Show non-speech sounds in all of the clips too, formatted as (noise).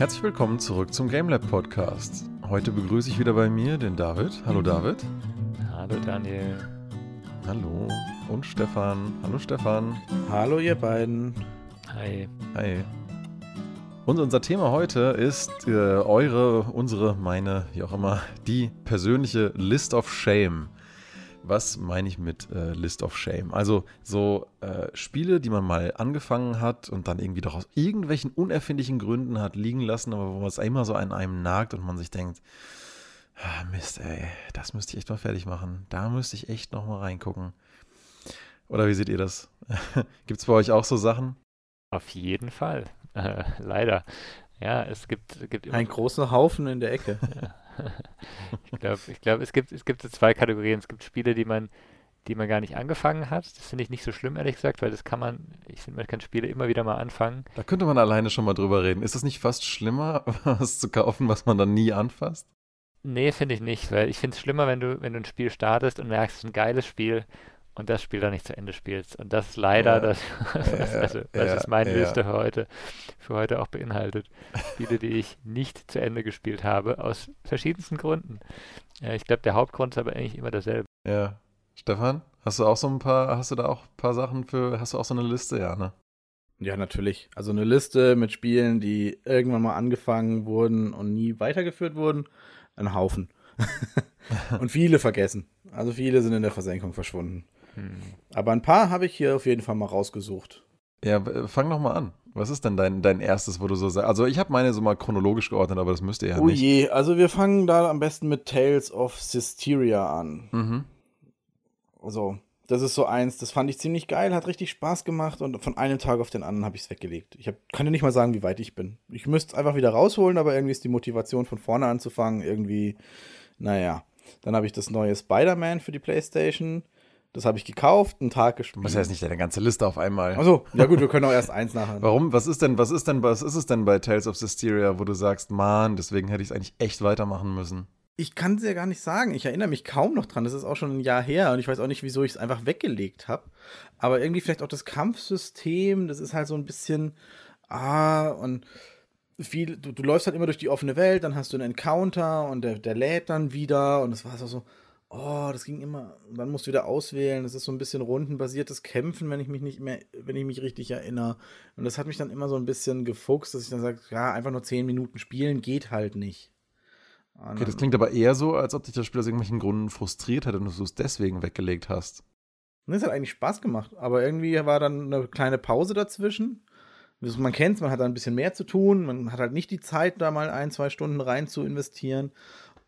Herzlich willkommen zurück zum GameLab Podcast. Heute begrüße ich wieder bei mir den David. Hallo David. Hallo Daniel. Hallo. Und Stefan. Hallo Stefan. Hallo ihr beiden. Hi. Hi. Und unser Thema heute ist äh, eure, unsere, meine, wie auch immer, die persönliche List of Shame. Was meine ich mit äh, List of Shame? Also so äh, Spiele, die man mal angefangen hat und dann irgendwie doch aus irgendwelchen unerfindlichen Gründen hat liegen lassen, aber wo es immer so an einem nagt und man sich denkt, ah, Mist, ey, das müsste ich echt mal fertig machen. Da müsste ich echt noch mal reingucken. Oder wie seht ihr das? (laughs) Gibt es bei euch auch so Sachen? Auf jeden Fall. Äh, leider. Ja, es gibt, gibt immer. Ein großer Haufen in der Ecke. (laughs) Ich glaube, ich glaub, es, gibt, es gibt so zwei Kategorien. Es gibt Spiele, die man, die man gar nicht angefangen hat. Das finde ich nicht so schlimm, ehrlich gesagt, weil das kann man, ich finde, man kann Spiele immer wieder mal anfangen. Da könnte man alleine schon mal drüber reden. Ist es nicht fast schlimmer, (laughs) was zu kaufen, was man dann nie anfasst? Nee, finde ich nicht, weil ich finde es schlimmer, wenn du, wenn du ein Spiel startest und merkst, es ist ein geiles Spiel und das Spiel dann nicht zu Ende spielst. Und das ist leider ja. das, (laughs) was, also, was ja, ist meine ja. Liste für heute, für heute auch beinhaltet. Spiele, die ich nicht zu Ende gespielt habe, aus verschiedensten Gründen. ich glaube, der Hauptgrund ist aber eigentlich immer derselbe. Ja. Stefan, hast du auch so ein paar, hast du da auch ein paar Sachen für, hast du auch so eine Liste, ja, ne? Ja, natürlich. Also eine Liste mit Spielen, die irgendwann mal angefangen wurden und nie weitergeführt wurden. Ein Haufen. (laughs) und viele vergessen. Also viele sind in der Versenkung verschwunden. Hm. Aber ein paar habe ich hier auf jeden Fall mal rausgesucht. Ja, fang noch mal an. Was ist denn dein, dein erstes, wo du so sagst? Also ich habe meine so mal chronologisch geordnet, aber das müsst ihr ja oh nicht. Oh je, also wir fangen da am besten mit Tales of Systeria an. Mhm. Also, das ist so eins, das fand ich ziemlich geil, hat richtig Spaß gemacht und von einem Tag auf den anderen habe ich es weggelegt. Ich hab, kann dir nicht mal sagen, wie weit ich bin. Ich müsste es einfach wieder rausholen, aber irgendwie ist die Motivation von vorne anzufangen irgendwie, naja. Dann habe ich das neue Spider-Man für die Playstation. Das habe ich gekauft, einen Tag gespielt. Was heißt nicht deine ganze Liste auf einmal? Achso, ja gut, (laughs) wir können auch erst eins nachher. Warum? Was ist denn, was ist denn, was ist es denn bei Tales of Systeria, wo du sagst, Mann, deswegen hätte ich es eigentlich echt weitermachen müssen? Ich kann es ja gar nicht sagen. Ich erinnere mich kaum noch dran. Das ist auch schon ein Jahr her und ich weiß auch nicht, wieso ich es einfach weggelegt habe. Aber irgendwie vielleicht auch das Kampfsystem, das ist halt so ein bisschen, ah, und viel, du, du läufst halt immer durch die offene Welt, dann hast du einen Encounter und der, der lädt dann wieder und das war so, Oh, das ging immer. Dann musst du wieder auswählen. Das ist so ein bisschen rundenbasiertes Kämpfen, wenn ich mich nicht mehr, wenn ich mich richtig erinnere. Und das hat mich dann immer so ein bisschen gefuchst, dass ich dann sage, ja, einfach nur zehn Minuten spielen geht halt nicht. Und okay, das klingt aber eher so, als ob dich das Spiel aus irgendwelchen Gründen frustriert hätte und du es deswegen weggelegt hast. Das hat eigentlich Spaß gemacht, aber irgendwie war dann eine kleine Pause dazwischen. Man kennt es, man hat da ein bisschen mehr zu tun, man hat halt nicht die Zeit, da mal ein, zwei Stunden rein zu investieren.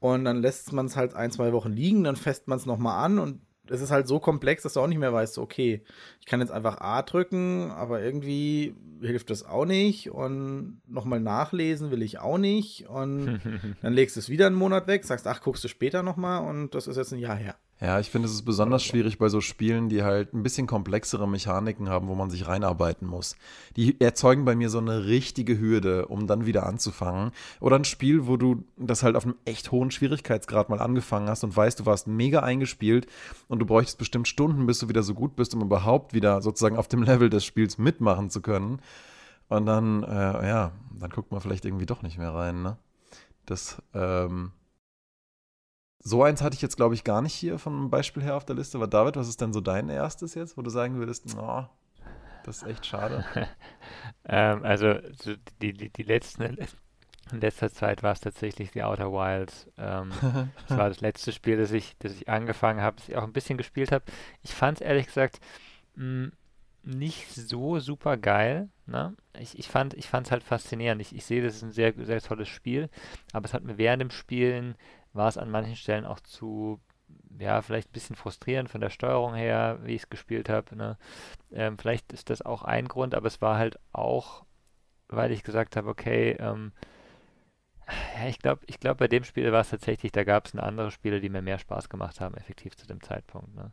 Und dann lässt man es halt ein, zwei Wochen liegen, dann fässt man es nochmal an und es ist halt so komplex, dass du auch nicht mehr weißt, okay, ich kann jetzt einfach A drücken, aber irgendwie hilft das auch nicht und nochmal nachlesen will ich auch nicht und (laughs) dann legst du es wieder einen Monat weg, sagst, ach, guckst du später nochmal und das ist jetzt ein Jahr her. Ja, ich finde, es ist besonders schwierig bei so Spielen, die halt ein bisschen komplexere Mechaniken haben, wo man sich reinarbeiten muss. Die erzeugen bei mir so eine richtige Hürde, um dann wieder anzufangen. Oder ein Spiel, wo du das halt auf einem echt hohen Schwierigkeitsgrad mal angefangen hast und weißt, du warst mega eingespielt und du bräuchtest bestimmt Stunden, bis du wieder so gut bist, um überhaupt wieder sozusagen auf dem Level des Spiels mitmachen zu können. Und dann, äh, ja, dann guckt man vielleicht irgendwie doch nicht mehr rein, ne? Das, ähm, so eins hatte ich jetzt, glaube ich, gar nicht hier vom Beispiel her auf der Liste. Aber David, was ist denn so dein erstes jetzt, wo du sagen würdest, oh, das ist echt schade? (laughs) ähm, also die, die, die letzten, in letzter Zeit war es tatsächlich die Outer Wilds. Ähm, (laughs) das war das letzte Spiel, das ich, das ich angefangen habe, das ich auch ein bisschen gespielt habe. Ich fand es ehrlich gesagt mh, hm, nicht so super geil. Ne? Ich, ich fand es halt faszinierend. Ich, ich sehe, das ist ein sehr, sehr tolles Spiel, aber es hat mir während dem Spielen war es an manchen Stellen auch zu, ja, vielleicht ein bisschen frustrierend von der Steuerung her, wie ich es gespielt habe. Ne? Ähm, vielleicht ist das auch ein Grund, aber es war halt auch, weil ich gesagt habe, okay, ähm, ja, ich glaube, ich glaub, bei dem Spiel war es tatsächlich, da gab es andere Spiele, die mir mehr Spaß gemacht haben, effektiv zu dem Zeitpunkt. Ne?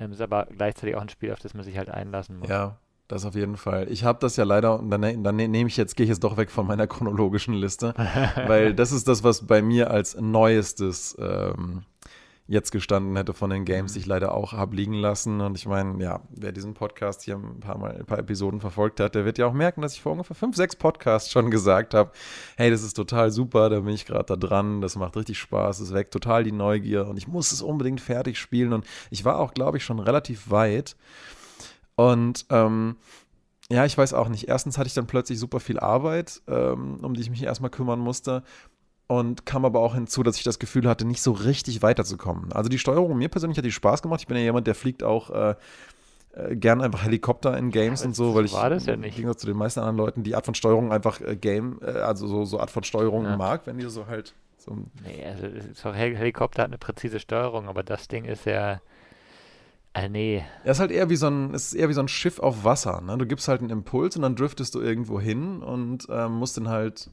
Ähm, ist aber gleichzeitig auch ein Spiel, auf das man sich halt einlassen muss. Ja, das auf jeden Fall. Ich habe das ja leider, und dann, dann nehme ich jetzt, gehe ich jetzt doch weg von meiner chronologischen Liste, (laughs) weil das ist das, was bei mir als neuestes ähm, jetzt gestanden hätte von den Games, die ich leider auch habe liegen lassen. Und ich meine, ja, wer diesen Podcast hier ein paar Mal, ein paar Episoden verfolgt hat, der wird ja auch merken, dass ich vor ungefähr fünf, sechs Podcasts schon gesagt habe, hey, das ist total super, da bin ich gerade da dran, das macht richtig Spaß, es weckt total die Neugier und ich muss es unbedingt fertig spielen. Und ich war auch, glaube ich, schon relativ weit. Und ähm, ja, ich weiß auch nicht. Erstens hatte ich dann plötzlich super viel Arbeit, ähm, um die ich mich erstmal kümmern musste und kam aber auch hinzu, dass ich das Gefühl hatte, nicht so richtig weiterzukommen. Also die Steuerung, mir persönlich hat die Spaß gemacht. Ich bin ja jemand, der fliegt auch äh, äh, gern einfach Helikopter in Games ja, und so, weil ich war das ja nicht. im Gegensatz zu den meisten anderen Leuten die Art von Steuerung einfach äh, Game, äh, also so, so Art von Steuerung ja. mag, wenn die so halt so. Nee, also so Helikopter hat eine präzise Steuerung, aber das Ding ist ja. Ah, nee. Er ist halt eher wie so ein, ist eher wie so ein Schiff auf Wasser. Ne? Du gibst halt einen Impuls und dann driftest du irgendwo hin und ähm, musst dann halt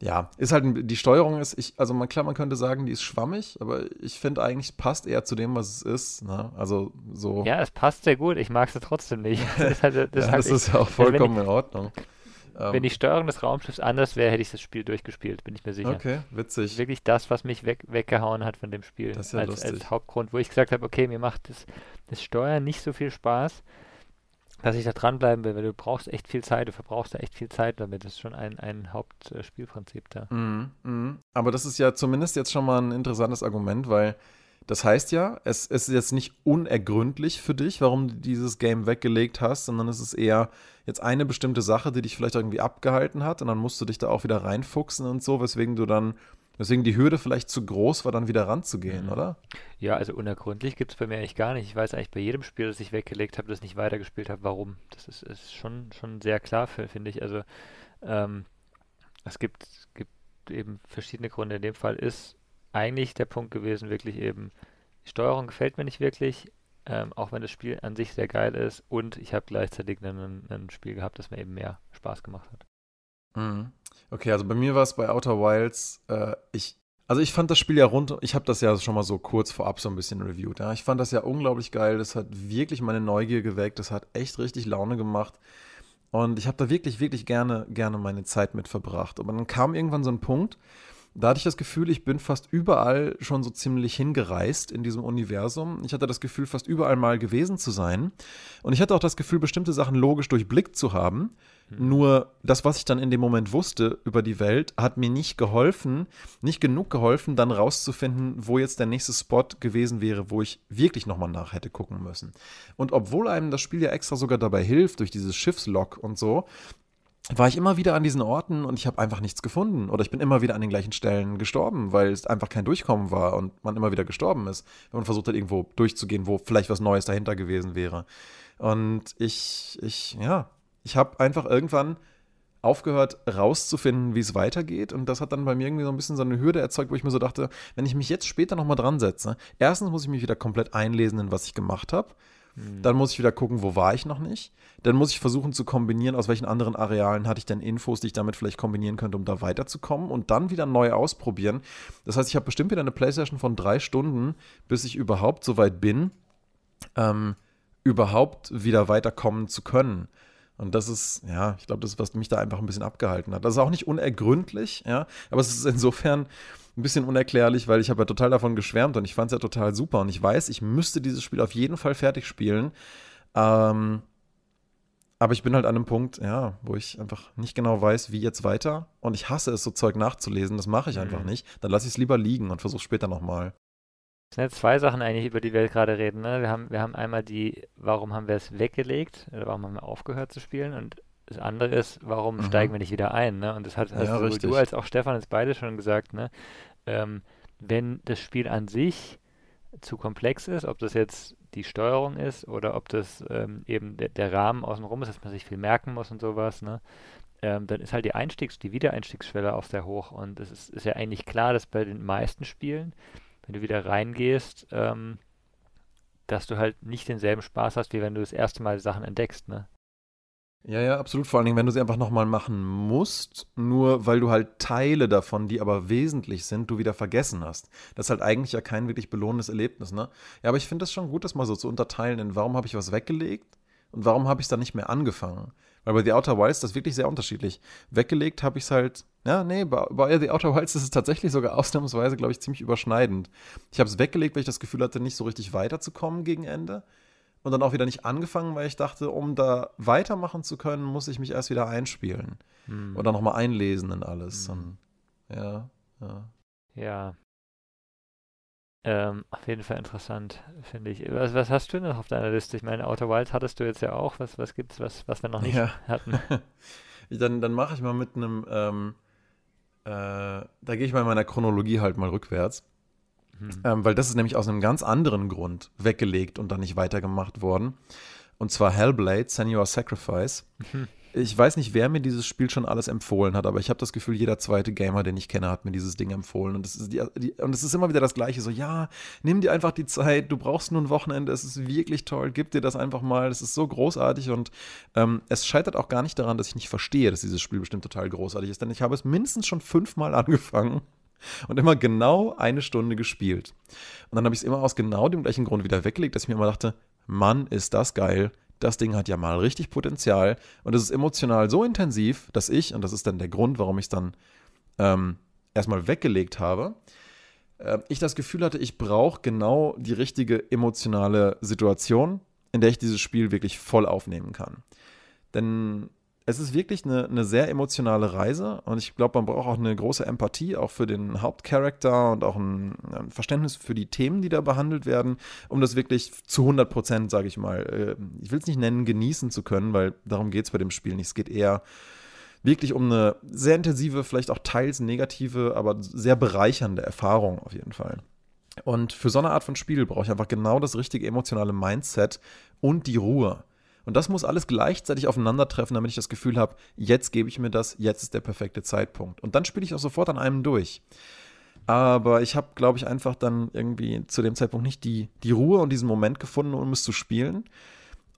ja, ist halt, die Steuerung ist, ich, also man, klar, man könnte sagen, die ist schwammig, aber ich finde eigentlich, passt eher zu dem, was es ist. Ne? Also so. Ja, es passt sehr gut, ich mag es trotzdem nicht. Das ist, halt, das ja, halt das ist ja auch vollkommen ich, in Ordnung. Wenn ähm, die Steuerung des Raumschiffs anders wäre, hätte ich das Spiel durchgespielt, bin ich mir sicher. Okay, witzig. Wirklich das, was mich weg, weggehauen hat von dem Spiel. Das ist ja als, lustig. als Hauptgrund, wo ich gesagt habe, okay, mir macht das, das Steuern nicht so viel Spaß dass ich da dranbleiben will, weil du brauchst echt viel Zeit, du verbrauchst da echt viel Zeit damit. Das ist schon ein, ein Hauptspielprinzip da. Mm, mm. Aber das ist ja zumindest jetzt schon mal ein interessantes Argument, weil das heißt ja, es, es ist jetzt nicht unergründlich für dich, warum du dieses Game weggelegt hast, sondern es ist eher jetzt eine bestimmte Sache, die dich vielleicht irgendwie abgehalten hat und dann musst du dich da auch wieder reinfuchsen und so, weswegen du dann Deswegen die Hürde vielleicht zu groß war, dann wieder ranzugehen, mhm. oder? Ja, also unergründlich gibt es bei mir eigentlich gar nicht. Ich weiß eigentlich bei jedem Spiel, das ich weggelegt habe, das nicht weitergespielt habe, warum. Das ist, ist schon, schon sehr klar, finde ich. Also ähm, es gibt, es gibt eben verschiedene Gründe. In dem Fall ist eigentlich der Punkt gewesen, wirklich eben, die Steuerung gefällt mir nicht wirklich, ähm, auch wenn das Spiel an sich sehr geil ist und ich habe gleichzeitig ein, Spiel gehabt, das mir eben mehr Spaß gemacht hat. Mhm. Okay, also bei mir war es bei Outer Wilds, äh, ich, also ich fand das Spiel ja rund, ich habe das ja schon mal so kurz vorab so ein bisschen reviewed. Ja? Ich fand das ja unglaublich geil, das hat wirklich meine Neugier geweckt, das hat echt richtig Laune gemacht. Und ich habe da wirklich, wirklich gerne, gerne meine Zeit mit verbracht. Aber dann kam irgendwann so ein Punkt, da hatte ich das Gefühl, ich bin fast überall schon so ziemlich hingereist in diesem Universum. Ich hatte das Gefühl, fast überall mal gewesen zu sein. Und ich hatte auch das Gefühl, bestimmte Sachen logisch durchblickt zu haben. Mhm. Nur das, was ich dann in dem Moment wusste über die Welt, hat mir nicht geholfen, nicht genug geholfen, dann rauszufinden, wo jetzt der nächste Spot gewesen wäre, wo ich wirklich nochmal nach hätte gucken müssen. Und obwohl einem das Spiel ja extra sogar dabei hilft, durch dieses Schiffslog und so, war ich immer wieder an diesen Orten und ich habe einfach nichts gefunden. Oder ich bin immer wieder an den gleichen Stellen gestorben, weil es einfach kein Durchkommen war und man immer wieder gestorben ist, wenn man versucht hat, irgendwo durchzugehen, wo vielleicht was Neues dahinter gewesen wäre. Und ich, ich, ja, ich habe einfach irgendwann aufgehört, rauszufinden, wie es weitergeht. Und das hat dann bei mir irgendwie so ein bisschen so eine Hürde erzeugt, wo ich mir so dachte, wenn ich mich jetzt später nochmal dran setze, erstens muss ich mich wieder komplett einlesen in was ich gemacht habe. Hm. Dann muss ich wieder gucken, wo war ich noch nicht. Dann muss ich versuchen zu kombinieren, aus welchen anderen Arealen hatte ich denn Infos, die ich damit vielleicht kombinieren könnte, um da weiterzukommen und dann wieder neu ausprobieren. Das heißt, ich habe bestimmt wieder eine Playstation von drei Stunden, bis ich überhaupt so weit bin, ähm, überhaupt wieder weiterkommen zu können. Und das ist, ja, ich glaube, das ist, was mich da einfach ein bisschen abgehalten hat. Das ist auch nicht unergründlich, ja, aber es ist insofern ein bisschen unerklärlich, weil ich habe ja total davon geschwärmt und ich fand es ja total super und ich weiß, ich müsste dieses Spiel auf jeden Fall fertig spielen. Ähm, aber ich bin halt an einem Punkt, ja, wo ich einfach nicht genau weiß, wie jetzt weiter. Und ich hasse es, so Zeug nachzulesen. Das mache ich mhm. einfach nicht. Dann lasse ich es lieber liegen und versuche später nochmal. Es sind jetzt zwei Sachen eigentlich, über die wir gerade reden. Ne? Wir, haben, wir haben einmal die, warum haben wir es weggelegt? Oder warum haben wir aufgehört zu spielen? Und das andere ist, warum mhm. steigen wir nicht wieder ein? Ne? Und das hat ja, also du als auch Stefan jetzt beide schon gesagt, ne? Ähm, wenn das Spiel an sich zu komplex ist, ob das jetzt die Steuerung ist oder ob das ähm, eben der, der Rahmen außenrum ist, dass man sich viel merken muss und sowas, ne? Ähm, dann ist halt die Einstiegs-, die Wiedereinstiegsschwelle auch sehr hoch. Und es ist, ist, ja eigentlich klar, dass bei den meisten Spielen, wenn du wieder reingehst, ähm, dass du halt nicht denselben Spaß hast, wie wenn du das erste Mal Sachen entdeckst, ne? Ja, ja, absolut. Vor allen Dingen, wenn du sie einfach nochmal machen musst, nur weil du halt Teile davon, die aber wesentlich sind, du wieder vergessen hast. Das ist halt eigentlich ja kein wirklich belohnendes Erlebnis, ne? Ja, aber ich finde das schon gut, das mal so zu unterteilen in, warum habe ich was weggelegt? Und warum habe ich es dann nicht mehr angefangen? Weil bei The Outer Wilds ist das wirklich sehr unterschiedlich. Weggelegt habe ich es halt, ja, nee, bei, bei The Outer Wilds ist es tatsächlich sogar (laughs) ausnahmsweise, glaube ich, ziemlich überschneidend. Ich habe es weggelegt, weil ich das Gefühl hatte, nicht so richtig weiterzukommen gegen Ende. Und dann auch wieder nicht angefangen, weil ich dachte, um da weitermachen zu können, muss ich mich erst wieder einspielen. Hm. Oder nochmal einlesen in alles. Hm. Und, ja, ja. Ja, ähm, auf jeden Fall interessant, finde ich. Was, was, hast du noch auf deiner Liste? Ich meine, Outer Wilds hattest du jetzt ja auch. Was, was es, was, was wir noch nicht ja. hatten? (laughs) dann dann mache ich mal mit einem, ähm, äh, da gehe ich mal in meiner Chronologie halt mal rückwärts. Hm. Ähm, weil das ist nämlich aus einem ganz anderen Grund weggelegt und dann nicht weitergemacht worden. Und zwar Hellblade, Senua Sacrifice. Mhm ich weiß nicht, wer mir dieses Spiel schon alles empfohlen hat, aber ich habe das Gefühl, jeder zweite Gamer, den ich kenne, hat mir dieses Ding empfohlen. Und es ist, die, die, und es ist immer wieder das Gleiche: so, ja, nimm dir einfach die Zeit, du brauchst nur ein Wochenende, es ist wirklich toll, gib dir das einfach mal, es ist so großartig. Und ähm, es scheitert auch gar nicht daran, dass ich nicht verstehe, dass dieses Spiel bestimmt total großartig ist, denn ich habe es mindestens schon fünfmal (laughs) angefangen und immer genau eine Stunde gespielt. Und dann habe ich es immer aus genau dem gleichen Grund wieder weggelegt, dass ich mir immer dachte, Mann, ist das geil das Ding hat ja mal richtig Potenzial und es ist emotional so intensiv, dass ich, und das ist dann der Grund, warum ich es dann ähm, erstmal weggelegt habe, äh, ich das Gefühl hatte, ich brauche genau die richtige emotionale Situation, in der ich dieses Spiel wirklich voll aufnehmen kann. Denn es ist wirklich eine, eine sehr emotionale Reise und ich glaube, man braucht auch eine große Empathie, auch für den Hauptcharakter und auch ein, ein, Verständnis für die Themen, die da behandelt werden, um das wirklich zu 100 Prozent, sage ich mal, äh, ich will es nicht nennen, genießen zu können, weil darum geht es bei dem Spiel nicht. Es geht eher wirklich um eine sehr intensive, vielleicht auch teils negative, aber sehr bereichernde Erfahrung auf jeden Fall. Und für so eine Art von Spiel brauche ich einfach genau das richtige emotionale Mindset und die Ruhe. Und das muss alles gleichzeitig aufeinandertreffen, damit ich das Gefühl habe, jetzt gebe ich mir das, jetzt ist der perfekte Zeitpunkt. Und dann spiele ich auch sofort an einem durch. Aber ich habe, glaube ich, einfach dann irgendwie zu dem Zeitpunkt nicht die, die Ruhe und diesen Moment gefunden, um es zu spielen.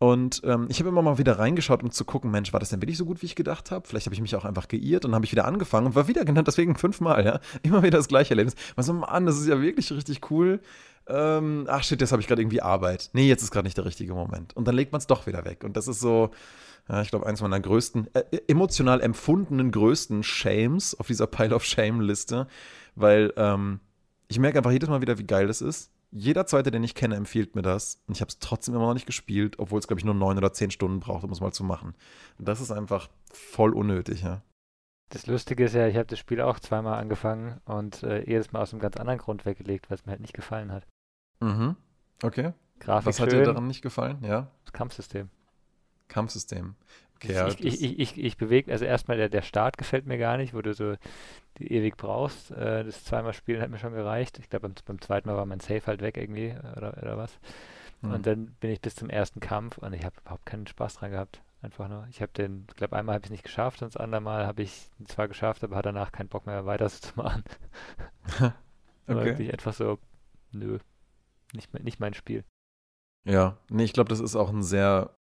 Und ähm, ich habe immer mal wieder reingeschaut, um zu gucken, Mensch, war das denn wirklich so gut, wie ich gedacht habe? Vielleicht habe ich mich auch einfach geirrt und habe ich wieder angefangen und war wieder genannt, deswegen fünfmal, ja. Immer wieder das gleiche Erlebnis. Man so, Mann, das ist ja wirklich richtig cool ähm, ach shit, jetzt habe ich gerade irgendwie Arbeit. Nee, jetzt ist gerade nicht der richtige Moment. Und dann legt man es doch wieder weg. Und das ist so, ja, ich glaube, eins meiner größten, äh, emotional empfundenen größten Shames auf dieser Pile of Shame-Liste, weil ähm, ich merke einfach jedes Mal wieder, wie geil das ist. Jeder zweite, den ich kenne, empfiehlt mir das. Und ich habe es trotzdem immer noch nicht gespielt, obwohl es, glaube ich, nur neun oder zehn Stunden braucht, um es mal zu machen. Und das ist einfach voll unnötig, ja. Das Lustige ist ja, ich habe das Spiel auch zweimal angefangen und äh, jedes Mal aus einem ganz anderen Grund weggelegt, weil es mir halt nicht gefallen hat. Mhm. Okay. Grafik Was hat schön. dir daran nicht gefallen? Ja. Das Kampfsystem. Kampfsystem. Okay, ja, ich, ich, ich, ich, ich bewege, also erstmal der, der Start gefällt mir gar nicht, wo du so die ewig brauchst. Äh, das zweimal spielen hat mir schon gereicht. Ich glaube, beim, beim zweiten Mal war mein Safe halt weg irgendwie oder, oder was. Mhm. Und dann bin ich bis zum ersten Kampf und ich habe überhaupt keinen Spaß dran gehabt. Einfach nur. Ich habe den, ich glaube, einmal habe ich es nicht geschafft und das andere Mal habe ich es zwar geschafft, aber hatte danach keinen Bock mehr weiter zu machen. (laughs) okay. Wirklich etwas so, nö, nicht, nicht mein Spiel. Ja, nee, ich glaube, das ist auch ein sehr,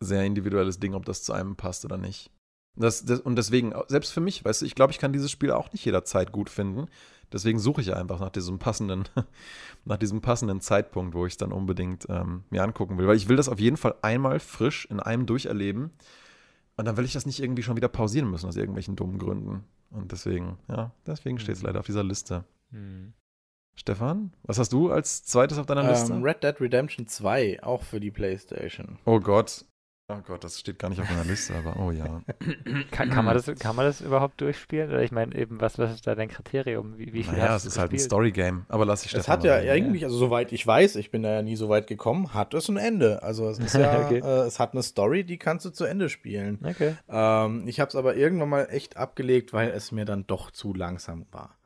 sehr individuelles Ding, ob das zu einem passt oder nicht. Das, das, und deswegen, selbst für mich, weißt du, ich glaube, ich kann dieses Spiel auch nicht jederzeit gut finden. Deswegen suche ich einfach nach diesem passenden, (laughs) nach diesem passenden Zeitpunkt, wo ich es dann unbedingt ähm, mir angucken will. Weil ich will das auf jeden Fall einmal frisch in einem durcherleben. Und dann will ich das nicht irgendwie schon wieder pausieren müssen aus irgendwelchen dummen Gründen. Und deswegen, ja, deswegen steht es mhm. leider auf dieser Liste. Mhm. Stefan, was hast du als zweites auf deiner Liste? Ähm, Red Dead Redemption 2, auch für die PlayStation. Oh Gott. Oh Gott, das steht gar nicht auf meiner Liste, aber oh ja. (clears throat) kann, kann, man das, kann man das überhaupt durchspielen? Oder ich meine, eben, was, was ist da dein Kriterium? Wie, wie viel naja, es ist halt ein Story-Game, aber lass ich Stefan Es hat ja reden. eigentlich, also soweit ich weiß, ich bin da ja nie so weit gekommen, hat es ein Ende. Also es ist (laughs) ja, okay. äh, es hat eine Story, die kannst du zu Ende spielen. Okay. Ähm, ich habe es aber irgendwann mal echt abgelegt, weil es mir dann doch zu langsam war.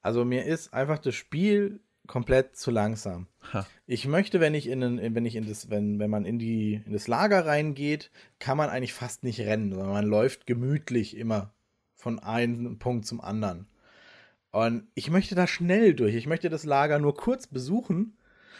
Also mir ist einfach das Spiel komplett zu langsam. Ha. Ich möchte, wenn ich in, wenn ich in das, wenn, wenn man in die, in das Lager reingeht, kann man eigentlich fast nicht rennen, sondern man läuft gemütlich immer von einem Punkt zum anderen. Und ich möchte da schnell durch. Ich möchte das Lager nur kurz besuchen,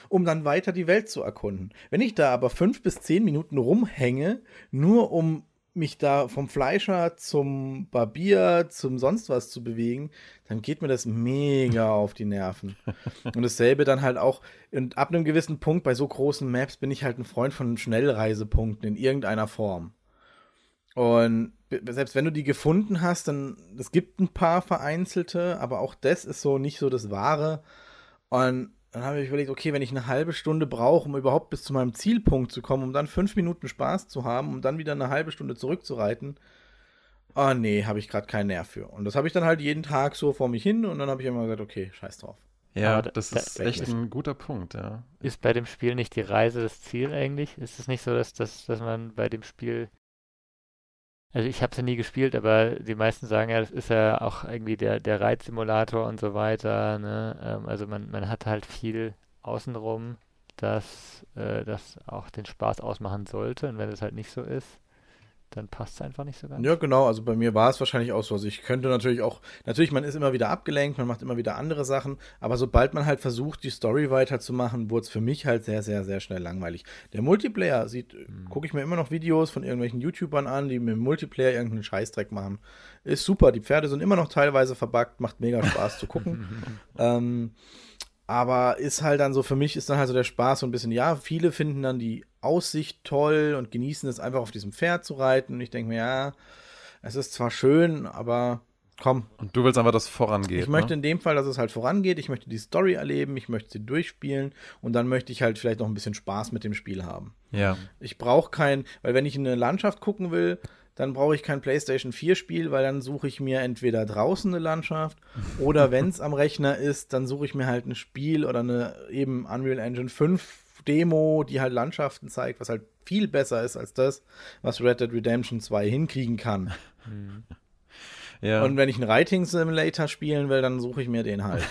um dann weiter die Welt zu erkunden. Wenn ich da aber fünf bis zehn Minuten rumhänge, nur um mich da vom Fleischer zum Barbier, zum sonst was zu bewegen, dann geht mir das mega (laughs) auf die Nerven. Und dasselbe dann halt auch, und ab einem gewissen Punkt bei so großen Maps bin ich halt ein Freund von Schnellreisepunkten in irgendeiner Form. Und selbst wenn du die gefunden hast, dann, es gibt ein paar vereinzelte, aber auch das ist so nicht so das Wahre. Und dann habe ich überlegt, okay, wenn ich eine halbe Stunde brauche, um überhaupt bis zu meinem Zielpunkt zu kommen, um dann fünf Minuten Spaß zu haben, um dann wieder eine halbe Stunde zurückzureiten, oh nee, habe ich gerade keinen Nerv für. Und das habe ich dann halt jeden Tag so vor mich hin und dann habe ich immer gesagt, okay, scheiß drauf. Ja, da, das ist da, echt ein guter Punkt, ja. Ist bei dem Spiel nicht die Reise das Ziel eigentlich? Ist es nicht so, dass, dass, dass man bei dem Spiel also ich habe es ja nie gespielt, aber die meisten sagen ja, das ist ja auch irgendwie der, der Reitsimulator und so weiter. Ne? Ähm, also man, man hat halt viel außenrum, dass äh, das auch den Spaß ausmachen sollte. Und wenn es halt nicht so ist, dann passt es einfach nicht so ganz. Ja, genau. Also bei mir war es wahrscheinlich auch so. Also ich könnte natürlich auch, natürlich, man ist immer wieder abgelenkt, man macht immer wieder andere Sachen, aber sobald man halt versucht, die Story weiterzumachen, wurde es für mich halt sehr, sehr, sehr schnell langweilig. Der Multiplayer sieht, mhm. gucke ich mir immer noch Videos von irgendwelchen YouTubern an, die mit dem Multiplayer irgendeinen Scheißdreck machen. Ist super. Die Pferde sind immer noch teilweise verbuggt, macht mega Spaß zu gucken. (laughs) ähm, aber ist halt dann so, für mich ist dann halt so der Spaß so ein bisschen, ja, viele finden dann die Aussicht toll und genießen es einfach auf diesem Pferd zu reiten. Und ich denke mir, ja, es ist zwar schön, aber komm. Und du willst einfach, dass es vorangeht. Ich ne? möchte in dem Fall, dass es halt vorangeht. Ich möchte die Story erleben, ich möchte sie durchspielen und dann möchte ich halt vielleicht noch ein bisschen Spaß mit dem Spiel haben. Ja. Ich brauche kein, weil wenn ich in eine Landschaft gucken will, dann brauche ich kein PlayStation 4 Spiel, weil dann suche ich mir entweder draußen eine Landschaft oder (laughs) wenn es am Rechner ist, dann suche ich mir halt ein Spiel oder eine eben Unreal Engine 5 Demo, die halt Landschaften zeigt, was halt viel besser ist als das, was Red Dead Redemption 2 hinkriegen kann. (laughs) Ja. Und wenn ich einen Writing Simulator spielen will, dann suche ich mir den halt.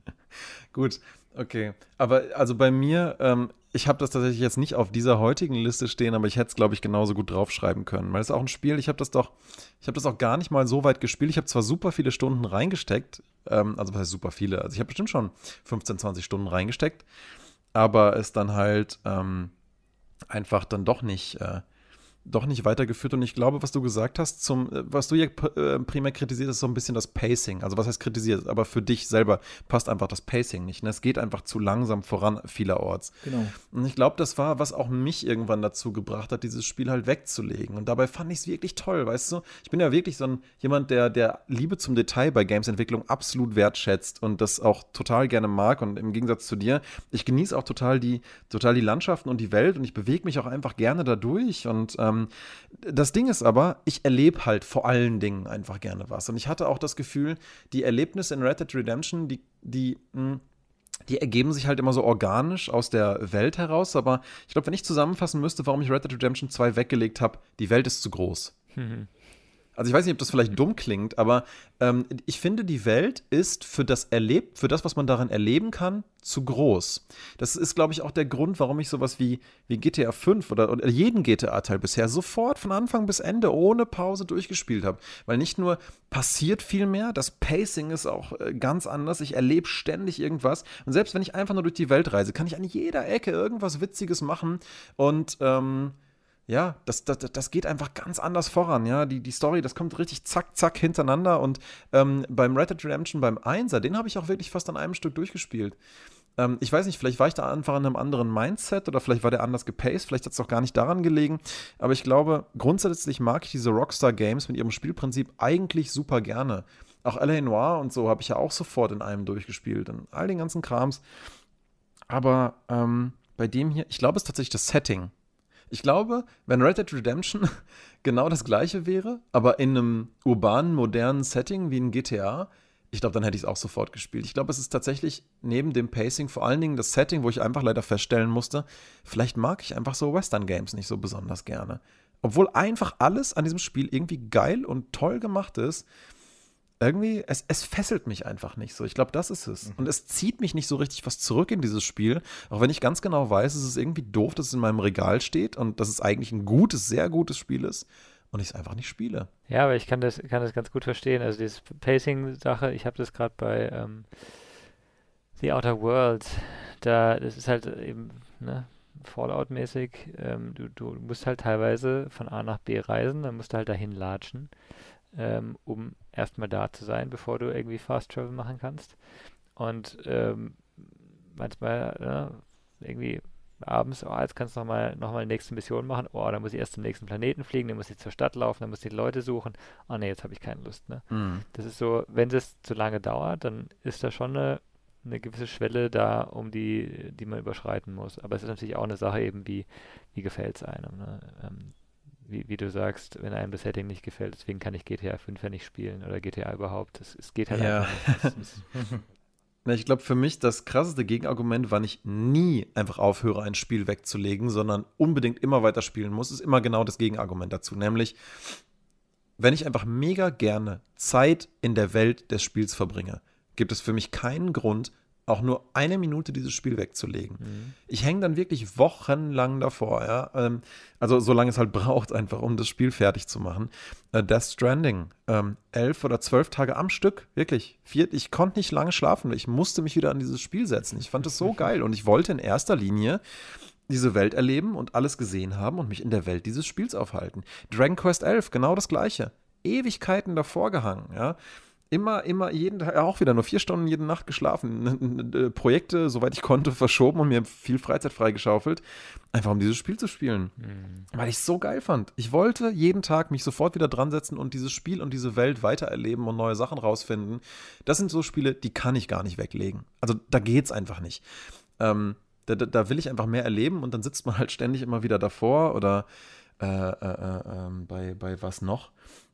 (laughs) Gut, okay. Aber also bei mir, ähm, ich habe das tatsächlich jetzt nicht auf dieser heutigen Liste stehen, aber ich hätte es, glaube ich, genauso gut draufschreiben können. Weil es ist auch ein Spiel, ich habe das doch, ich habe das auch gar nicht mal so weit gespielt. Ich habe zwar super viele Stunden reingesteckt, ähm, also was heißt super viele? Also ich habe bestimmt schon 15, 20 Stunden reingesteckt, aber es dann halt ähm, einfach dann doch nicht, äh, doch nicht weitergeführt. Und ich glaube, was du gesagt hast, zum, äh, was du hier äh, primär kritisiert, ist so ein bisschen das Pacing. Also was heißt kritisiert? Aber für dich selber passt einfach das Pacing nicht. Ne? Es geht einfach zu langsam voran vielerorts. Genau. Und ich glaube, das war, was auch mich irgendwann dazu gebracht hat, dieses Spiel halt wegzulegen. Und dabei fand ich es wirklich toll, weißt du? Ich bin ja wirklich so ein jemand, der, der Liebe zum Detail bei Gamesentwicklung absolut wertschätzt und das auch total gerne mag. Und im Gegensatz zu dir, ich genieße auch total die, total die Landschaften und die Welt und ich bewege mich auch einfach gerne dadurch. Und ähm, ähm, das Ding ist aber, ich erlebe halt vor allen Dingen einfach gerne was. Und ich hatte auch das Gefühl, die Erlebnisse in Red Dead Redemption, die, die, mh, hm, die ergeben sich halt immer so organisch aus der Welt heraus. Aber ich glaube, wenn ich zusammenfassen müsste, warum ich Red Dead Redemption 2 weggelegt habe, die Welt ist zu groß. Mhm. Also ich weiß nicht, ob das vielleicht dumm klingt, aber ähm, ich finde, die Welt ist für das Erleb für das, was man darin erleben kann, zu groß. Das ist, glaube ich, auch der Grund, warum ich sowas wie, wie GTA 5 oder, oder jeden GTA-Teil bisher sofort von Anfang bis Ende ohne Pause durchgespielt habe. Weil nicht nur passiert viel mehr, das Pacing ist auch äh, ganz anders. Ich erlebe ständig irgendwas. Und selbst wenn ich einfach nur durch die Welt reise, kann ich an jeder Ecke irgendwas Witziges machen und ähm, ja, das, das, das geht einfach ganz anders voran, ja. Die, die Story, das kommt richtig zack, zack hintereinander. Und ähm, beim Red Dead Redemption, beim Einser, den habe ich auch wirklich fast an einem Stück durchgespielt. Ähm, ich weiß nicht, vielleicht war ich da einfach in einem anderen Mindset oder vielleicht war der anders gepaced, vielleicht hat es auch gar nicht daran gelegen. Aber ich glaube, grundsätzlich mag ich diese Rockstar-Games mit ihrem Spielprinzip eigentlich super gerne. Auch L.A. Noir und so habe ich ja auch sofort in einem durchgespielt und all den ganzen Krams. Aber ähm, bei dem hier, ich glaube, es ist tatsächlich das Setting ich glaube, wenn Red Dead Redemption (laughs) genau das gleiche wäre, aber in einem urbanen, modernen Setting wie in GTA, ich glaube, dann hätte ich es auch sofort gespielt. Ich glaube, es ist tatsächlich neben dem Pacing vor allen Dingen das Setting, wo ich einfach leider feststellen musste, vielleicht mag ich einfach so Western-Games nicht so besonders gerne. Obwohl einfach alles an diesem Spiel irgendwie geil und toll gemacht ist, irgendwie, es, es fesselt mich einfach nicht so. Ich glaube, das ist es. Mhm. Und es zieht mich nicht so richtig was zurück in dieses Spiel. Auch wenn ich ganz genau weiß, es ist irgendwie doof, dass es in meinem Regal steht und dass es eigentlich ein gutes, sehr gutes Spiel ist und ich es einfach nicht spiele. Ja, aber ich kann das, kann das ganz gut verstehen. Also diese Pacing-Sache, ich habe das gerade bei ähm, The Outer Worlds, da, das ist halt eben, ne, Fallout-mäßig, ähm, du, du musst halt teilweise von A nach B reisen, dann musst du halt dahin latschen, ähm, um erstmal da zu sein, bevor du irgendwie Fast Travel machen kannst. Und ähm, manchmal äh, irgendwie abends, oh, jetzt kannst du nochmal noch mal die nächste Mission machen. Oh, dann muss ich erst zum nächsten Planeten fliegen, dann muss ich zur Stadt laufen, dann muss ich die Leute suchen. Oh ne, jetzt habe ich keine Lust. Ne? Mhm. Das ist so, wenn das zu lange dauert, dann ist da schon eine, eine gewisse Schwelle da, um die, die man überschreiten muss. Aber es ist natürlich auch eine Sache eben, wie, wie gefällt es einem. Ne? Ähm, wie, wie, du sagst, wenn einem das Setting nicht gefällt, deswegen kann ich GTA 5 ja nicht spielen oder GTA überhaupt. Es, es geht halt ja. einfach nicht. (laughs) Na, ich glaube, für mich das krasseste Gegenargument, wann ich nie einfach aufhöre, ein Spiel wegzulegen, sondern unbedingt immer weiter spielen muss, ist immer genau das Gegenargument dazu. Nämlich, wenn ich einfach mega gerne Zeit in der Welt des Spiels verbringe, gibt es für mich keinen Grund, auch nur eine Minute dieses Spiel wegzulegen. Mhm. Ich hänge dann wirklich wochenlang davor, ja. Ähm, also solange es halt (laughs) braucht, einfach um das Spiel fertig zu machen. Äh, Death Stranding, ähm, elf oder zwölf Tage am Stück, wirklich. Vier, ich konnte nicht lange schlafen, ich musste mich wieder an dieses Spiel setzen. Ich fand es so (laughs) geil und ich wollte in erster Linie diese Welt erleben und alles gesehen haben und mich in der Welt dieses Spiels aufhalten. Dragon Quest 11, genau das gleiche. Ewigkeiten davor gehangen, ja immer, immer jeden Tag, auch wieder nur vier Stunden jede Nacht geschlafen. (laughs) Äh, Projekte, soweit ich konnte, verschoben und mir viel Freizeit freigeschaufelt. Einfach um dieses Spiel zu spielen. Mhm. Weil ich es so geil fand. Ich wollte jeden Tag mich sofort wieder dran setzen und dieses Spiel und diese Welt weitererleben und neue Sachen rausfinden. Das sind so Spiele, die kann ich gar nicht weglegen. Also da geht's einfach nicht. Ähm, da, da, will ich einfach mehr erleben und dann sitzt man halt ständig immer wieder davor oder äh, äh, äh, ähm, bei, bei was noch?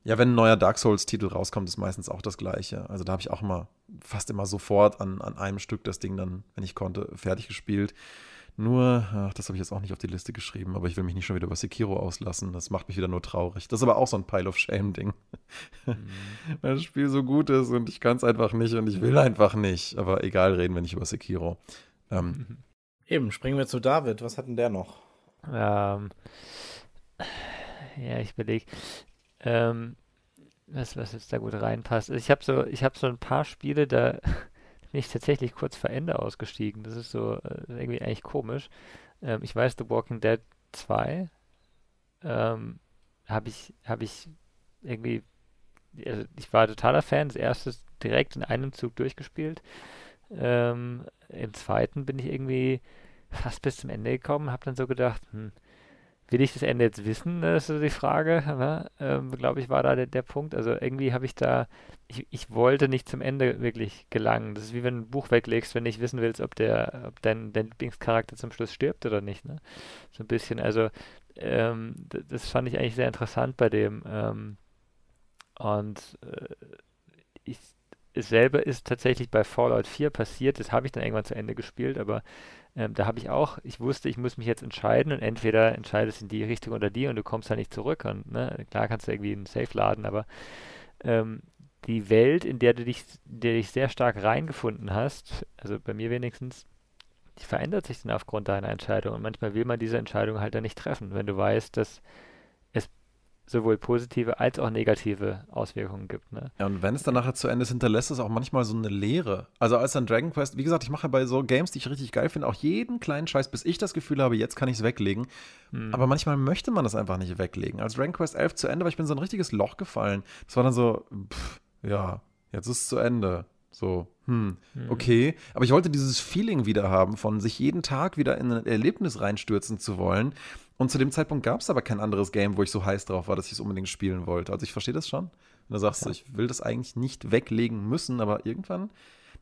Ja, wenn ein neuer Dark Souls-Titel rauskommt, ist meistens auch das Gleiche. Also da habe ich auch immer, fast immer sofort an, an einem Stück das Ding dann, wenn ich konnte, fertig gespielt. Nur, ach, das habe ich jetzt auch nicht auf die Liste geschrieben, aber ich will mich nicht schon wieder über Sekiro auslassen. Das macht mich wieder nur traurig. Das ist aber auch so ein Pile of Shame-Ding. Mhm. (laughs) Weil das Spiel so gut ist und ich kann es einfach nicht und ich will einfach nicht. Aber egal, reden wir nicht über Sekiro. Ähm, Eben, springen wir zu David. Was hat denn der noch? Ähm, ja, ich überlege ähm, was, was jetzt da gut reinpasst. Ich habe so, ich so ein paar Spiele, da (laughs) bin ich tatsächlich kurz vor Ende ausgestiegen. Das ist so äh, irgendwie eigentlich komisch. Ähm, ich weiß, The Walking Dead 2 ähm, habe ich, habe ich irgendwie, also ich war totaler Fan. Das erste direkt in einem Zug durchgespielt. Ähm, Im zweiten bin ich irgendwie fast bis zum Ende gekommen, habe dann so gedacht, hm, Will ich das Ende jetzt wissen, das ist die Frage. Ne? Ähm, Glaube ich, war da der, der Punkt. Also irgendwie habe ich da, ich, ich wollte nicht zum Ende wirklich gelangen. Das ist wie wenn du ein Buch weglegst, wenn du nicht wissen willst, ob der, ob dein, dein Lieblingscharakter zum Schluss stirbt oder nicht. Ne? So ein bisschen. Also ähm, das fand ich eigentlich sehr interessant bei dem. Ähm, und äh, ich, selber ist tatsächlich bei Fallout 4 passiert. Das habe ich dann irgendwann zu Ende gespielt, aber ähm, da habe ich auch, ich wusste, ich muss mich jetzt entscheiden und entweder entscheidest du in die Richtung oder die und du kommst halt nicht zurück. Und ne, klar kannst du irgendwie einen Safe laden, aber ähm, die Welt, in der du dich, der dich sehr stark reingefunden hast, also bei mir wenigstens, die verändert sich dann aufgrund deiner Entscheidung. Und manchmal will man diese Entscheidung halt dann nicht treffen, wenn du weißt, dass sowohl positive als auch negative Auswirkungen gibt. Ne? Ja, und wenn es dann nachher zu Ende ist, hinterlässt es auch manchmal so eine Leere. Also als dann Dragon Quest, wie gesagt, ich mache bei so Games, die ich richtig geil finde, auch jeden kleinen Scheiß, bis ich das Gefühl habe, jetzt kann ich es weglegen. Hm. Aber manchmal möchte man das einfach nicht weglegen. Als Dragon Quest 11 zu Ende war, ich bin so ein richtiges Loch gefallen. Das war dann so, pff, ja, jetzt ist es zu Ende. So, hm, hm, okay. Aber ich wollte dieses Feeling wieder haben, von sich jeden Tag wieder in ein Erlebnis reinstürzen zu wollen. Und zu dem Zeitpunkt gab es aber kein anderes Game, wo ich so heiß drauf war, dass ich es unbedingt spielen wollte. Also ich verstehe das schon. Und da sagst ja. du, ich will das eigentlich nicht weglegen müssen, aber irgendwann,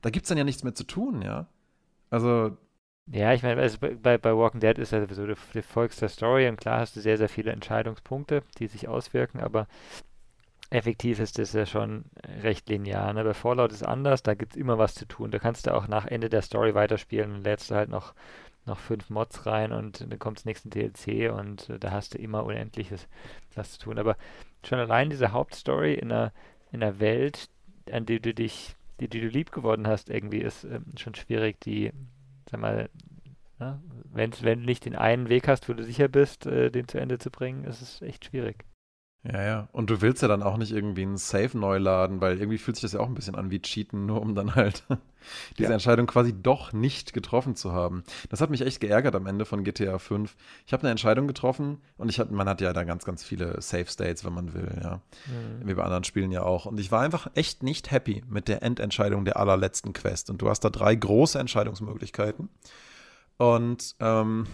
da gibt es dann ja nichts mehr zu tun, ja. Also. Ja, ich meine, also bei, bei Walking Dead ist ja sowieso, du, du folgst der Story und klar hast du sehr, sehr viele Entscheidungspunkte, die sich auswirken, aber effektiv ist das ja schon recht linear. Ne? Bei Fallout ist anders, da gibt es immer was zu tun. Da kannst du auch nach Ende der Story weiterspielen und lädst du halt noch noch fünf Mods rein und dann kommt das nächste DLC und äh, da hast du immer Unendliches was zu tun. Aber schon allein diese Hauptstory in einer, in einer Welt, an die du dich, die, die du lieb geworden hast, irgendwie ist ähm, schon schwierig, die, sag mal, wenn, wenn du nicht den einen Weg hast, wo du sicher bist, äh, den zu Ende zu bringen, ist es echt schwierig. Ja, ja. Und du willst ja dann auch nicht irgendwie einen Save neu laden, weil irgendwie fühlt sich das ja auch ein bisschen an wie Cheaten, nur um dann halt (laughs) diese ja. Entscheidung quasi doch nicht getroffen zu haben. Das hat mich echt geärgert am Ende von GTA 5. Ich habe eine Entscheidung getroffen und ich hab, man hat ja da ganz, ganz viele Save States, wenn man will, ja. Mhm. Wie bei anderen Spielen ja auch. Und ich war einfach echt nicht happy mit der Endentscheidung der allerletzten Quest. Und du hast da drei große Entscheidungsmöglichkeiten. Und ähm,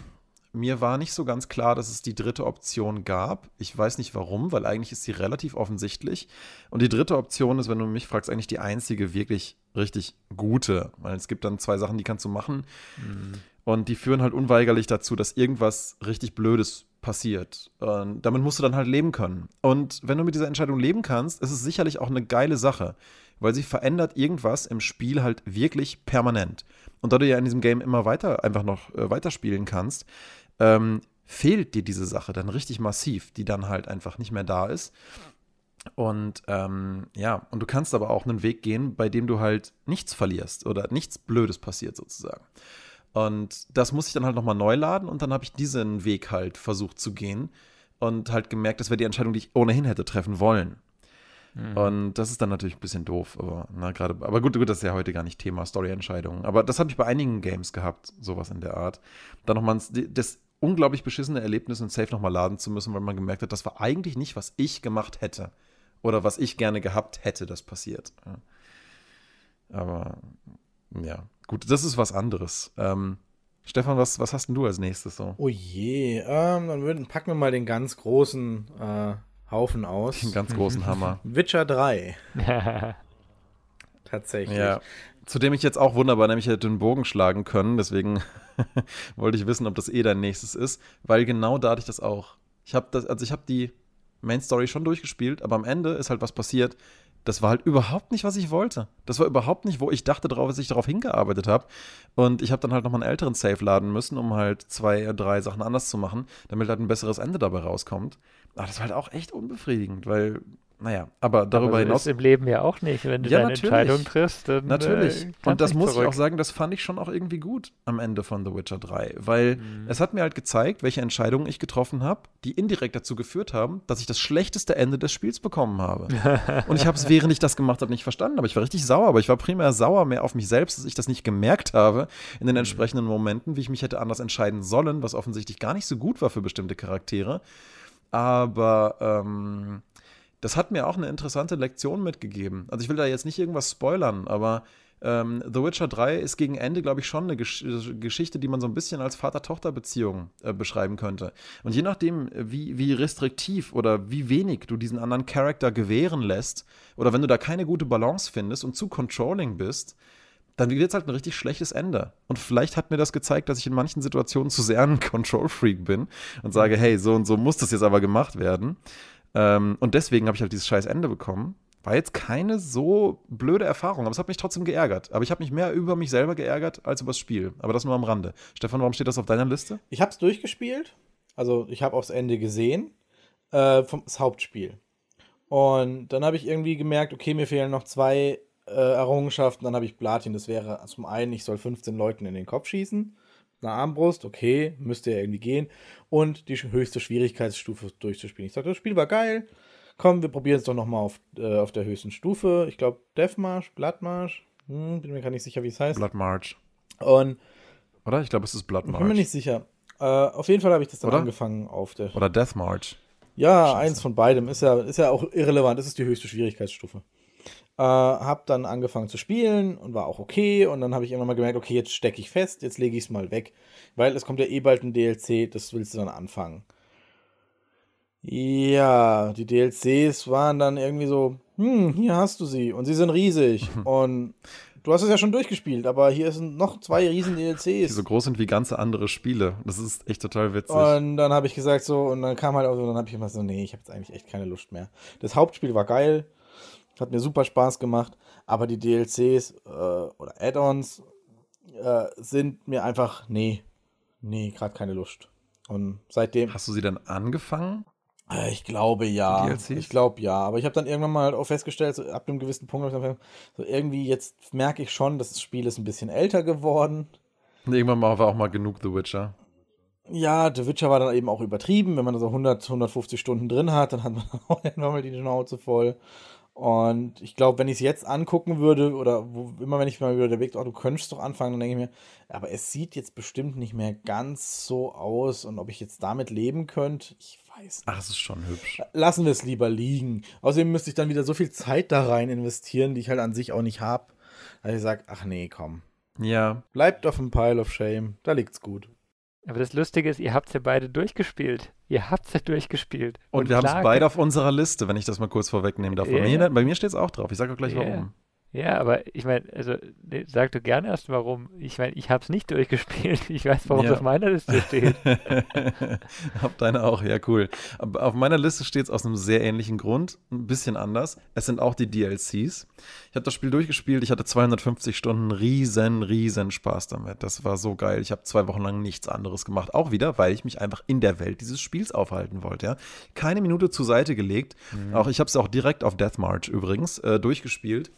mir war nicht so ganz klar, dass es die dritte Option gab. Ich weiß nicht warum, weil eigentlich ist sie relativ offensichtlich. Und die dritte Option ist, wenn du mich fragst, eigentlich die einzige wirklich richtig gute. Weil es gibt dann zwei Sachen, die kannst du machen. Mhm. Und die führen halt unweigerlich dazu, dass irgendwas richtig Blödes passiert. Und damit musst du dann halt leben können. Und wenn du mit dieser Entscheidung leben kannst, ist es sicherlich auch eine geile Sache, weil sie verändert irgendwas im Spiel halt wirklich permanent. Und da du ja in diesem Game immer weiter einfach noch äh, weiterspielen kannst, ähm, fehlt dir diese Sache dann richtig massiv, die dann halt einfach nicht mehr da ist. Und ähm, ja, und du kannst aber auch einen Weg gehen, bei dem du halt nichts verlierst oder nichts Blödes passiert sozusagen. Und das muss ich dann halt nochmal neu laden und dann habe ich diesen Weg halt versucht zu gehen und halt gemerkt, das wäre die Entscheidung, die ich ohnehin hätte treffen wollen. Mhm. Und das ist dann natürlich ein bisschen doof, aber na, gerade, aber gut, gut, das ist ja heute gar nicht Thema Story-Entscheidungen. Aber das habe ich bei einigen Games gehabt, sowas in der Art. Dann nochmal das unglaublich beschissene Erlebnis in Safe nochmal laden zu müssen, weil man gemerkt hat, das war eigentlich nicht, was ich gemacht hätte. Oder was ich gerne gehabt hätte, das passiert. Aber ja, gut, das ist was anderes. Ähm, Stefan, was, was hast denn du als nächstes so? Oh je, ähm, dann würden, packen wir mal den ganz großen äh, Haufen aus. Den ganz großen Hammer. (laughs) Witcher 3. (laughs) Tatsächlich. Ja. Zu dem ich jetzt auch wunderbar nämlich hätte den Bogen schlagen können, deswegen (laughs) wollte ich wissen, ob das eh dein nächstes ist, weil genau da hatte ich das auch. Ich habe das, also ich habe die Main Story schon durchgespielt, aber am Ende ist halt was passiert. Das war halt überhaupt nicht, was ich wollte. Das war überhaupt nicht, wo ich dachte, drauf, dass ich darauf hingearbeitet habe. Und ich habe dann halt nochmal einen älteren Save laden müssen, um halt zwei, drei Sachen anders zu machen, damit halt ein besseres Ende dabei rauskommt. Aber das war halt auch echt unbefriedigend, weil naja, aber darüber aber so hinaus. Im Leben ja auch nicht. Wenn du ja, deine Entscheidung triffst, dann. Natürlich. Äh, und das muss zurück. ich auch sagen, das fand ich schon auch irgendwie gut am Ende von The Witcher 3. Weil mhm. es hat mir halt gezeigt, welche Entscheidungen ich getroffen habe, die indirekt dazu geführt haben, dass ich das schlechteste Ende des Spiels bekommen habe. (laughs) und ich habe es, während ich das gemacht habe, nicht verstanden. Aber ich war richtig sauer. Aber ich war primär sauer mehr auf mich selbst, dass ich das nicht gemerkt habe in den mhm. entsprechenden Momenten, wie ich mich hätte anders entscheiden sollen, was offensichtlich gar nicht so gut war für bestimmte Charaktere. Aber ähm, das hat mir auch eine interessante Lektion mitgegeben. Also ich will da jetzt nicht irgendwas spoilern, aber ähm, The Witcher 3 ist gegen Ende, glaube ich, schon eine Gesch Geschichte, die man so ein bisschen als Vater-Tochter-Beziehung äh, beschreiben könnte. Und je nachdem, wie, wie restriktiv oder wie wenig du diesen anderen Charakter gewähren lässt, oder wenn du da keine gute Balance findest und zu controlling bist, dann wird es halt ein richtig schlechtes Ende. Und vielleicht hat mir das gezeigt, dass ich in manchen Situationen zu sehr ein (laughs) Control-Freak bin und sage, hey, so und so muss das jetzt aber gemacht werden. Ähm, und deswegen habe ich halt dieses scheiß Ende bekommen. War jetzt keine so blöde Erfahrung, aber es hat mich trotzdem geärgert. Aber ich habe mich mehr über mich selber geärgert als über das Spiel. Aber das nur am Rande. Stefan, warum steht das auf deiner Liste? Ich habe es durchgespielt. Also ich habe aufs Ende gesehen. Äh, vom, das Hauptspiel. Und dann habe ich irgendwie gemerkt, okay, mir fehlen noch zwei äh, Errungenschaften. Dann habe ich Platin. Das wäre zum einen, ich soll 15 Leuten in den Kopf schießen eine Armbrust, okay, müsste ja irgendwie gehen. Und die höchste Schwierigkeitsstufe durchzuspielen. Ich sagte, das Spiel war geil. Komm, wir probieren es doch nochmal auf, äh, auf der höchsten Stufe. Ich glaube, Deathmarsch, Bloodmarsch. Hm, bin mir gar nicht sicher, wie es heißt. Bloodmarch. Und. Oder? Ich glaube, es ist Bloodmarch. Bin mir nicht sicher. Äh, auf jeden Fall habe ich das dann Oder? angefangen auf der. Oder Deathmarch. Ja, Scheiße. eins von beidem. Ist ja, ist ja auch irrelevant. Das ist die höchste Schwierigkeitsstufe. Äh, hab dann angefangen zu spielen und war auch okay. Und dann habe ich irgendwann mal gemerkt, okay, jetzt stecke ich fest, jetzt lege ich es mal weg. Weil es kommt ja eh bald ein DLC, das willst du dann anfangen. Ja, die DLCs waren dann irgendwie so, hm, hier hast du sie. Und sie sind riesig. (laughs) und du hast es ja schon durchgespielt, aber hier sind noch zwei riesen DLCs. Die so groß sind wie ganze andere Spiele. Das ist echt total witzig. Und dann habe ich gesagt so, und dann kam halt auch so, dann habe ich immer so, nee, ich habe jetzt eigentlich echt keine Lust mehr. Das Hauptspiel war geil. Hat mir super Spaß gemacht, aber die DLCs äh, oder Add-ons äh, sind mir einfach, nee, nee, gerade keine Lust. Und seitdem. Hast du sie dann angefangen? Äh, ich glaube ja. Ich glaube ja. Aber ich habe dann irgendwann mal auch festgestellt, so ab einem gewissen Punkt, so irgendwie jetzt merke ich schon, dass das Spiel ist ein bisschen älter geworden. Irgendwann mal war auch mal genug The Witcher. Ja, The Witcher war dann eben auch übertrieben. Wenn man so 100, 150 Stunden drin hat, dann hat man (laughs) auch nochmal die Schnauze voll. Und ich glaube, wenn ich es jetzt angucken würde, oder wo, immer wenn ich mal wieder überlegt, oh, du könntest doch anfangen, dann denke ich mir, aber es sieht jetzt bestimmt nicht mehr ganz so aus. Und ob ich jetzt damit leben könnte, ich weiß nicht. Ach, es ist schon hübsch. Lassen wir es lieber liegen. Außerdem müsste ich dann wieder so viel Zeit da rein investieren, die ich halt an sich auch nicht habe. dass ich sage, ach nee, komm. Ja. Bleibt auf dem Pile of Shame. Da liegt's gut. Aber das Lustige ist, ihr habt es ja beide durchgespielt. Ihr habt es ja durchgespielt. Und, wir haben es beide auf unserer Liste, wenn ich das mal kurz vorwegnehmen darf. Bei Ja. mir, bei mir steht es auch drauf. Ich sage auch gleich Ja. warum. Ja, aber ich meine, also nee, sag du gerne erst warum. Ich meine, ich habe es nicht (laughs) durchgespielt. Ich weiß, warum es Ja. auf meiner Liste steht. (laughs) Hab deine auch, ja, cool. Aber auf meiner Liste steht es aus einem sehr ähnlichen Grund, ein bisschen anders. Es sind auch die DLCs. Ich habe das Spiel durchgespielt, ich hatte 250 Stunden, riesen, riesen Spaß damit. Das war so geil. Ich habe zwei Wochen lang nichts anderes gemacht. Auch wieder, weil ich mich einfach in der Welt dieses Spiels aufhalten wollte. Ja. Keine Minute zur Seite gelegt. Auch ich habe es auch direkt auf Death March übrigens äh, durchgespielt.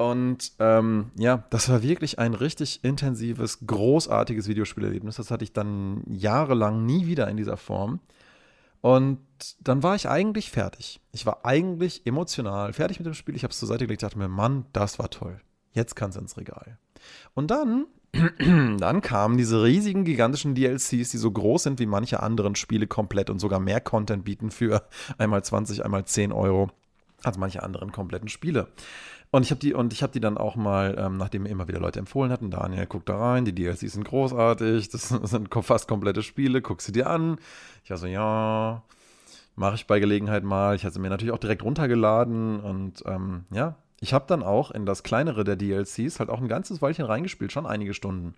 Und ähm, ja, das war wirklich ein richtig intensives, großartiges Videospielerlebnis. Das hatte ich dann jahrelang nie wieder in dieser Form. Und dann war ich eigentlich fertig. Ich war eigentlich emotional fertig mit dem Spiel. Ich habe es zur Seite gelegt, dachte mir, Mann, das war toll. Jetzt kann es ins Regal. Und dann, (clears throat) dann kamen diese riesigen, gigantischen DLCs, die so groß sind wie manche anderen Spiele komplett und sogar mehr Content bieten für einmal 20, einmal 10 Euro als manche anderen kompletten Spiele. Und ich habe die, habe die dann auch mal, ähm, nachdem mir immer wieder Leute empfohlen hatten, Daniel, guck da rein, die DLCs sind großartig, das (laughs) sind fast komplette Spiele, guck sie dir an. Ich war so, ja, mache ich bei Gelegenheit mal. Ich hatte sie mir natürlich auch direkt runtergeladen und ähm, ja, ich habe dann auch in das kleinere der DLCs halt auch ein ganzes Weilchen reingespielt, schon einige Stunden.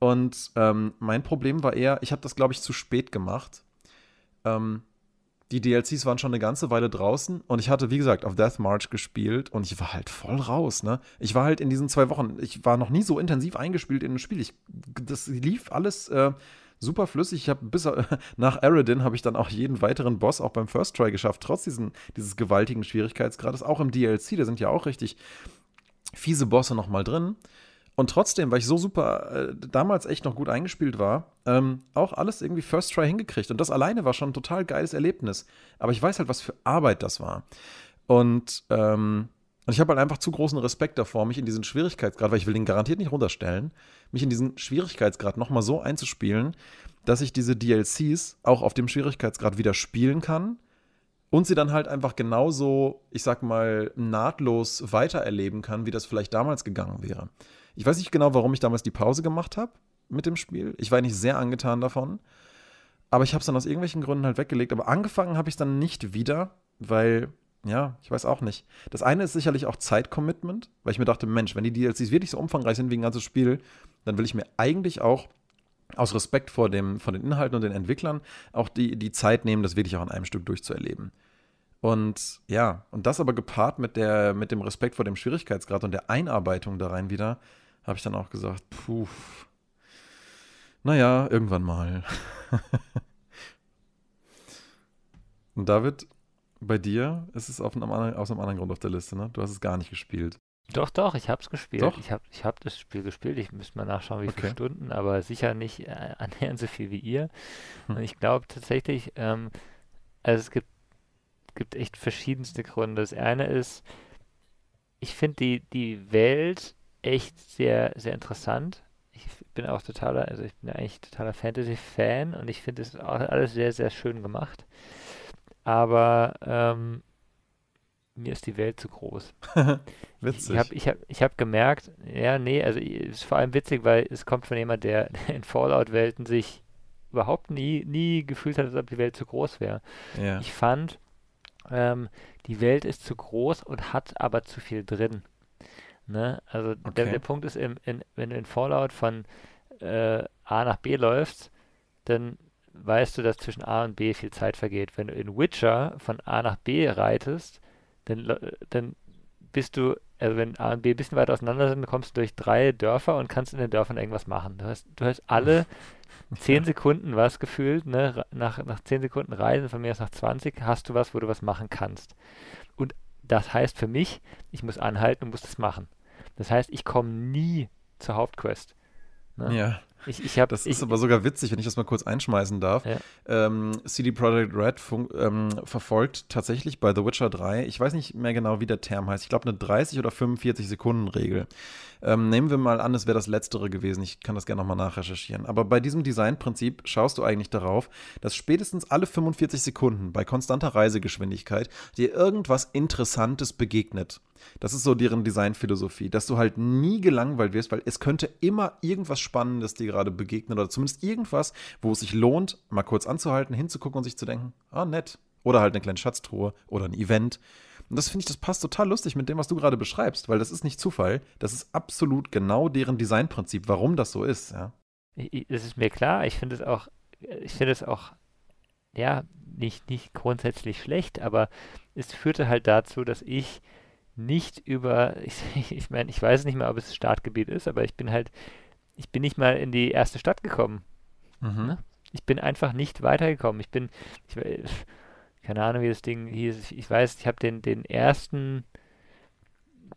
Und ähm, mein Problem war eher, ich habe das, glaube ich, zu spät gemacht. Ähm, die DLCs waren schon eine ganze Weile draußen und ich hatte, wie gesagt, auf Death March gespielt und ich war halt voll raus, ne? Ich war halt in diesen zwei Wochen, ich war noch nie so intensiv eingespielt in ein Spiel. Ich, das lief alles äh, super flüssig. Ich habe bis äh, (laughs) nach Aradin habe ich dann auch jeden weiteren Boss auch beim First Try geschafft, trotz diesen, dieses gewaltigen Schwierigkeitsgrades. Auch im DLC, da sind ja auch richtig fiese Bosse nochmal drin. Und trotzdem, weil ich so super äh, damals echt noch gut eingespielt war, ähm, auch alles irgendwie First Try hingekriegt. Und das alleine war schon ein total geiles Erlebnis. Aber ich weiß halt, was für Arbeit das war. Und, ähm, und ich habe halt einfach zu großen Respekt davor, mich in diesen Schwierigkeitsgrad, weil ich will den garantiert nicht runterstellen, mich in diesen Schwierigkeitsgrad nochmal so einzuspielen, dass ich diese DLCs auch auf dem Schwierigkeitsgrad wieder spielen kann und sie dann halt einfach genauso, ich sag mal, nahtlos weitererleben kann, wie das vielleicht damals gegangen wäre. Ich weiß nicht genau, warum ich damals die Pause gemacht habe mit dem Spiel. Ich war nicht sehr angetan davon. Aber ich habe es dann aus irgendwelchen Gründen halt weggelegt. Aber angefangen habe ich es dann nicht wieder, weil, ja, ich weiß auch nicht. Das eine ist sicherlich auch Zeitcommitment, weil ich mir dachte, Mensch, wenn die DLCs wirklich so umfangreich sind wie ein ganzes Spiel, dann will ich mir eigentlich auch aus Respekt vor, dem, vor den Inhalten und den Entwicklern auch die, die Zeit nehmen, das wirklich auch in einem Stück durchzuerleben. Und ja, und das aber gepaart mit, der, mit dem Respekt vor dem Schwierigkeitsgrad und der Einarbeitung da rein wieder, habe ich dann auch gesagt, puh, naja, irgendwann mal. (laughs) und David, bei dir ist es auf einem anderen, aus einem anderen Grund auf der Liste, ne? Du hast es gar nicht gespielt. Doch, doch, ich habe es gespielt. Doch? Ich habe ich hab das Spiel gespielt. Ich müsste mal nachschauen, wie viele Okay. Stunden, aber sicher nicht äh, (laughs) annähernd so viel wie ihr. Hm. Und ich glaube tatsächlich, ähm, also es gibt, gibt echt verschiedenste Gründe. Das eine ist, ich finde die, die Welt echt sehr, sehr interessant. Ich bin auch totaler, also ich bin eigentlich totaler Fantasy-Fan und ich finde es auch alles sehr, sehr schön gemacht. Aber ähm, mir ist die Welt zu groß. (laughs) Witzig. Ich habe ich hab, ich hab gemerkt, ja, nee, also es ist vor allem witzig, weil es kommt von jemand, der (laughs) in Fallout-Welten sich überhaupt nie, nie gefühlt hat, als ob die Welt zu groß wäre. ja. Ich fand, ähm, die Welt ist zu groß und hat aber zu viel drin. Ne? Also der, Okay. der Punkt ist, im, in, wenn du in Fallout von äh, A nach B läufst, dann weißt du, dass zwischen A und B viel Zeit vergeht. Wenn du in Witcher von A nach B reitest, dann, dann bist du, also wenn A und B ein bisschen weiter auseinander sind, kommst du durch drei Dörfer und kannst in den Dörfern irgendwas machen. Du hast, du hast alle zehn (laughs) Sekunden was gefühlt, ne? Nach, nach zehn Sekunden Reisen, von mir aus nach 20, hast du was, wo du was machen kannst. Und das heißt für mich, ich muss anhalten und muss das machen. Das heißt, ich komme nie zur Hauptquest. Ne? ja. Ich, ich hab, das ich, ist aber sogar witzig, wenn ich das mal kurz einschmeißen darf. Ja. Ähm, CD Projekt Red ähm, verfolgt tatsächlich bei The Witcher 3, ich weiß nicht mehr genau, wie der Term heißt, ich glaube eine 30 oder 45 Sekunden Regel. Ähm, nehmen wir mal an, es wäre das letztere gewesen. Ich kann das gerne nochmal nachrecherchieren. Aber bei diesem Designprinzip schaust du eigentlich darauf, dass spätestens alle 45 Sekunden bei konstanter Reisegeschwindigkeit dir irgendwas Interessantes begegnet. Das ist so deren Designphilosophie, dass du halt nie gelangweilt wirst, weil es könnte immer irgendwas Spannendes dir gerade begegnen oder zumindest irgendwas, wo es sich lohnt, mal kurz anzuhalten, hinzugucken und sich zu denken, ah, nett. Oder halt eine kleine Schatztruhe oder ein Event. Und das finde ich, das passt total lustig mit dem, was du gerade beschreibst, weil das ist nicht Zufall. Das ist absolut genau deren Designprinzip, warum das so ist, ja. Das ist mir klar. Ich finde es auch, ich finde es auch, ja, nicht, nicht grundsätzlich schlecht, aber es führte halt dazu, dass ich nicht über, (laughs) ich, ich meine, ich weiß nicht mehr, ob es Startgebiet ist, aber ich bin halt, ich bin nicht mal in die erste Stadt gekommen. Mhm. Ne? Ich bin einfach nicht weitergekommen. Ich bin, ich, keine Ahnung, wie das Ding hieß. Ich weiß, ich habe den, den ersten,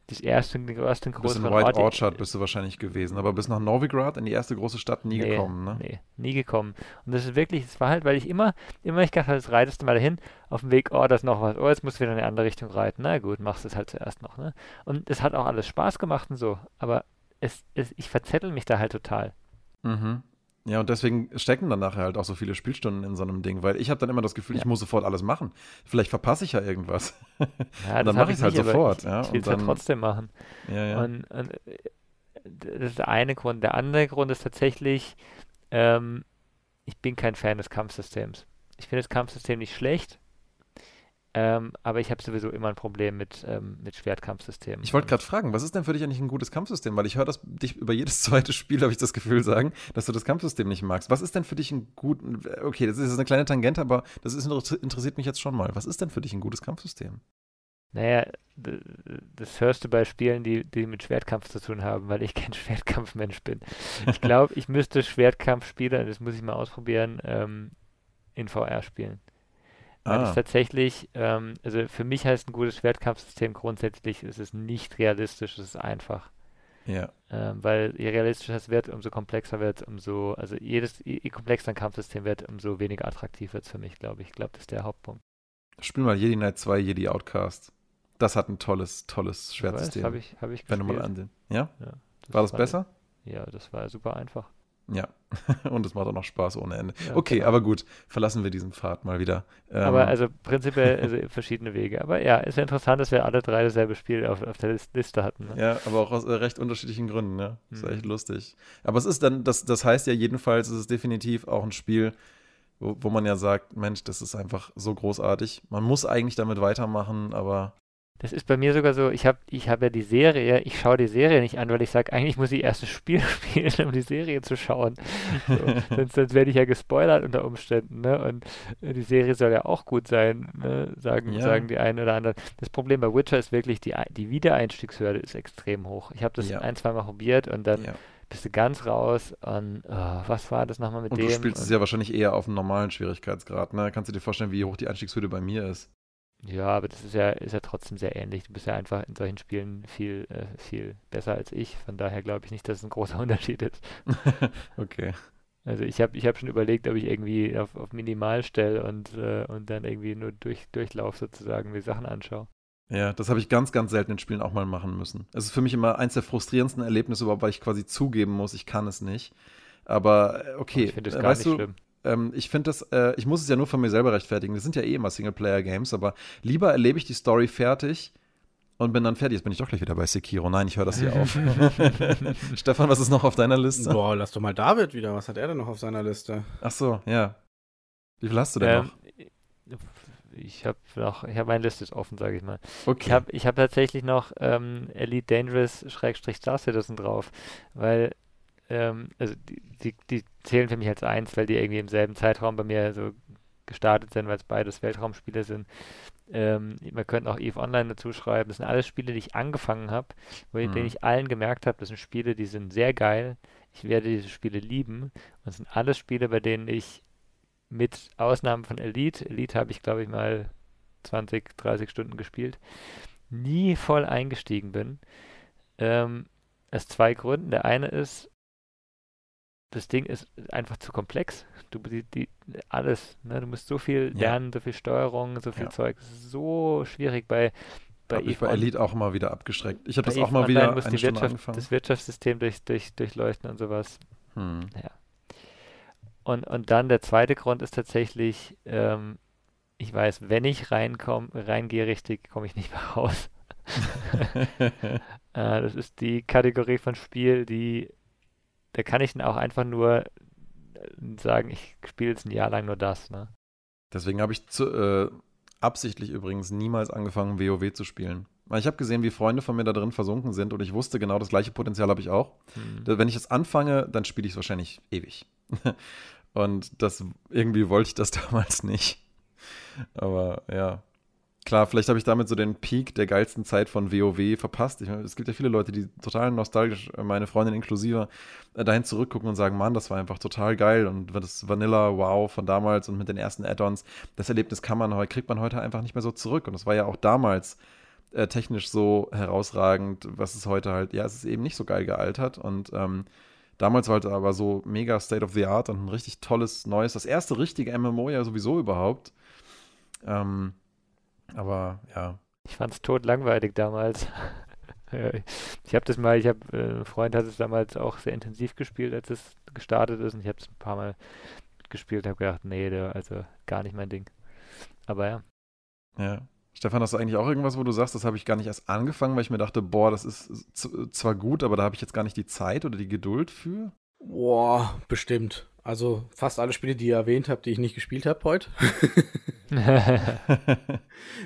das erste, den ersten großen White Ort, Orchard bist du wahrscheinlich gewesen, aber bis nach Novigrad in die erste große Stadt nie nee, gekommen, ne? Nee, nie gekommen. Und das ist wirklich, es war halt, weil ich immer, immer ich dachte, jetzt reitest du mal dahin, auf dem Weg, oh, da ist noch was, oh, jetzt musst du wieder in eine andere Richtung reiten. Na gut, machst du es halt zuerst noch, ne? Und es hat auch alles Spaß gemacht und so, aber es, es, ich verzettel mich da halt total. Mhm. Ja, und deswegen stecken dann nachher halt auch so viele Spielstunden in so einem Ding, weil ich habe dann immer das Gefühl, ja. ich muss sofort alles machen. Vielleicht verpasse ich ja irgendwas. (laughs) Ja, und dann mache ich es halt sofort. Ich, ja, ich will es ja trotzdem machen. Ja, ja. Und, und, das ist der eine Grund. Der andere Grund ist tatsächlich, ähm, ich bin kein Fan des Kampfsystems. Ich finde das Kampfsystem nicht schlecht, ähm, aber ich habe sowieso immer ein Problem mit, ähm, mit Schwertkampfsystemen. Ich wollte gerade fragen, was ist denn für dich eigentlich ein gutes Kampfsystem? Weil ich höre das dich über jedes (laughs) zweite Spiel, habe ich das Gefühl, sagen, dass du das Kampfsystem nicht magst. Was ist denn für dich ein guten. Okay, das ist jetzt eine kleine Tangente, aber das ist, interessiert mich jetzt schon mal. Was ist denn für dich ein gutes Kampfsystem? Naja, das hörst du bei Spielen, die, die mit Schwertkampf zu tun haben, weil ich kein (laughs) Schwertkampfmensch bin. Ich glaube, ich müsste Schwertkampfspiele, das muss ich mal ausprobieren, ähm, in VR spielen. Weil ah. es tatsächlich, ähm, also für mich heißt ein gutes Schwertkampfsystem grundsätzlich, ist es nicht realistisch, es ist einfach. Ja. Ähm, weil je realistischer es wird, umso komplexer wird, umso, also jedes, je, je komplexer ein Kampfsystem wird, umso weniger attraktiv wird es für mich, glaube ich. Ich glaube, das ist der Hauptpunkt. Spiel mal Jedi Knight 2, Jedi Outcast. Das hat ein tolles, tolles Schwertsystem. Habe ich, hab ich Wenn du mal ansehen. Ja? ja das war das besser? Ja, das war super einfach. Ja, (laughs) und es macht auch noch Spaß ohne Ende. Ja, okay, genau. aber gut, verlassen wir diesen Pfad mal wieder. Ähm, aber also prinzipiell (laughs) also verschiedene Wege. Aber ja, ist ja interessant, dass wir alle drei dasselbe Spiel auf, auf der Liste hatten. Ne? Ja, aber auch aus äh, recht unterschiedlichen Gründen, ja. Das ist mhm. echt lustig. Aber es ist dann, das, das heißt ja jedenfalls, es ist definitiv auch ein Spiel, wo, wo man ja sagt, Mensch, das ist einfach so großartig. Man muss eigentlich damit weitermachen, aber das ist bei mir sogar so, ich habe ich hab ja die Serie, ich schaue die Serie nicht an, weil ich sage, eigentlich muss ich erst das Spiel (laughs) spielen, um die Serie zu schauen. So, (laughs) sonst, sonst werde ich ja gespoilert unter Umständen. Ne? Und die Serie soll ja auch gut sein, ne? sagen, ja. sagen die einen oder anderen. Das Problem bei Witcher ist wirklich, die, die Wiedereinstiegshürde ist extrem hoch. Ich habe das ja. ein, zwei Mal probiert und dann ja. bist du ganz raus und oh, was war das nochmal mit und dem? Du spielst und, es ja wahrscheinlich eher auf einem normalen Schwierigkeitsgrad. Ne? Kannst du dir vorstellen, wie hoch die Einstiegshürde bei mir ist? Ja, aber das ist ja, ist ja trotzdem sehr ähnlich. Du bist ja einfach in solchen Spielen viel, äh, viel besser als ich. Von daher glaube ich nicht, dass es ein großer (laughs) Unterschied ist. (laughs) okay. Also ich habe ich hab schon überlegt, ob ich irgendwie auf, auf Minimal stelle und, äh, und dann irgendwie nur durch, durchlauf sozusagen die Sachen anschaue. Ja, das habe ich ganz, ganz selten in Spielen auch mal machen müssen. Es ist für mich immer eins der frustrierendsten Erlebnisse überhaupt, weil ich quasi zugeben muss, ich kann es nicht. Aber äh, okay, ich finde es äh, gar weißt nicht du, schlimm ähm, ich finde das, äh, ich muss es ja nur von mir selber rechtfertigen. Das sind ja eh immer Singleplayer-Games, aber lieber erlebe ich die Story fertig und bin dann fertig. Jetzt bin ich doch gleich wieder bei Sekiro. Nein, ich höre das hier auf. (laughs) Stefan, was ist noch auf deiner Liste? Boah, lass doch mal David wieder. Was hat er denn noch auf seiner Liste? Ach so, ja. Wie viel hast du denn ähm, noch? Ich habe noch, ich habe meine Liste ist offen, sage ich mal. Okay. Ich habe ich hab tatsächlich noch ähm, Elite Dangerous Schrägstrich Star Citizen drauf, weil ähm, also die, die, die, zählen für mich als eins, weil die irgendwie im selben Zeitraum bei mir so gestartet sind, weil es beides Weltraumspiele sind. Ähm, man könnte auch EVE Online dazu schreiben. Das sind alles Spiele, die ich angefangen habe, wo mhm. denen ich allen gemerkt habe, das sind Spiele, die sind sehr geil. Ich werde diese Spiele lieben. Und es sind alles Spiele, bei denen ich mit Ausnahmen von Elite, Elite habe ich glaube ich mal 20, 30 Stunden gespielt, nie voll eingestiegen bin. Ähm, aus zwei Gründen. Der eine ist, das Ding ist einfach zu komplex. Du die, die alles, ne? du musst so viel lernen, ja. so viel Steuerung, so viel ja. Zeug. So schwierig bei bei ich bei Elite auch immer wieder abgeschreckt. Ich habe das auch mal wieder muss eine Wirtschaft, angefangen. das Wirtschaftssystem durch, durch, durchleuchten und sowas. Hm. Ja. Und, und dann der zweite Grund ist tatsächlich, ähm, ich weiß, wenn ich reinkomme, reingehe richtig, komme ich nicht mehr raus. (laughs) (laughs) äh, das ist die Kategorie von Spiel, die, da kann ich dann auch einfach nur äh, sagen, ich spiele jetzt ein Jahr lang nur das. Ne? Deswegen habe ich zu, äh, absichtlich übrigens niemals angefangen, WoW zu spielen. Ich habe gesehen, wie Freunde von mir da drin versunken sind und ich wusste genau, das gleiche Potenzial habe ich auch. Mhm. Wenn ich es anfange, dann spiele ich es wahrscheinlich ewig. (laughs) und das irgendwie wollte ich das (laughs) damals nicht. Aber ja, klar, vielleicht habe ich damit so den Peak der geilsten Zeit von WoW verpasst. Ich, es gibt ja viele Leute, die total nostalgisch, äh, meine Freundin inklusive, äh, dahin zurückgucken und sagen, Mann, das war einfach total geil und das Vanilla Wow von damals und mit den ersten Add-ons, das Erlebnis kann man heute, kriegt man heute einfach nicht mehr so zurück. Und das war ja auch damals äh, technisch so herausragend, was es heute halt, ja, es ist eben nicht so geil gealtert und ähm, Damals war es aber so mega State of the Art und ein richtig tolles neues, das erste richtige MMO ja sowieso überhaupt. Ähm, aber ja. Ich fand es tot langweilig damals. (laughs) ich habe das mal, ich habe, äh, ein Freund hat es damals auch sehr intensiv gespielt, als es gestartet ist und ich habe es ein paar Mal gespielt und habe gedacht, nee, der, also gar nicht mein Ding. Aber ja. Ja. Stefan, hast du eigentlich auch irgendwas, wo du sagst, das habe ich gar nicht erst angefangen, weil ich mir dachte, boah, das ist zwar gut, aber da habe ich jetzt gar nicht die Zeit oder die Geduld für? Boah, bestimmt. Also fast alle Spiele, die ihr erwähnt habt, die ich nicht gespielt habe heute. (laughs) (laughs)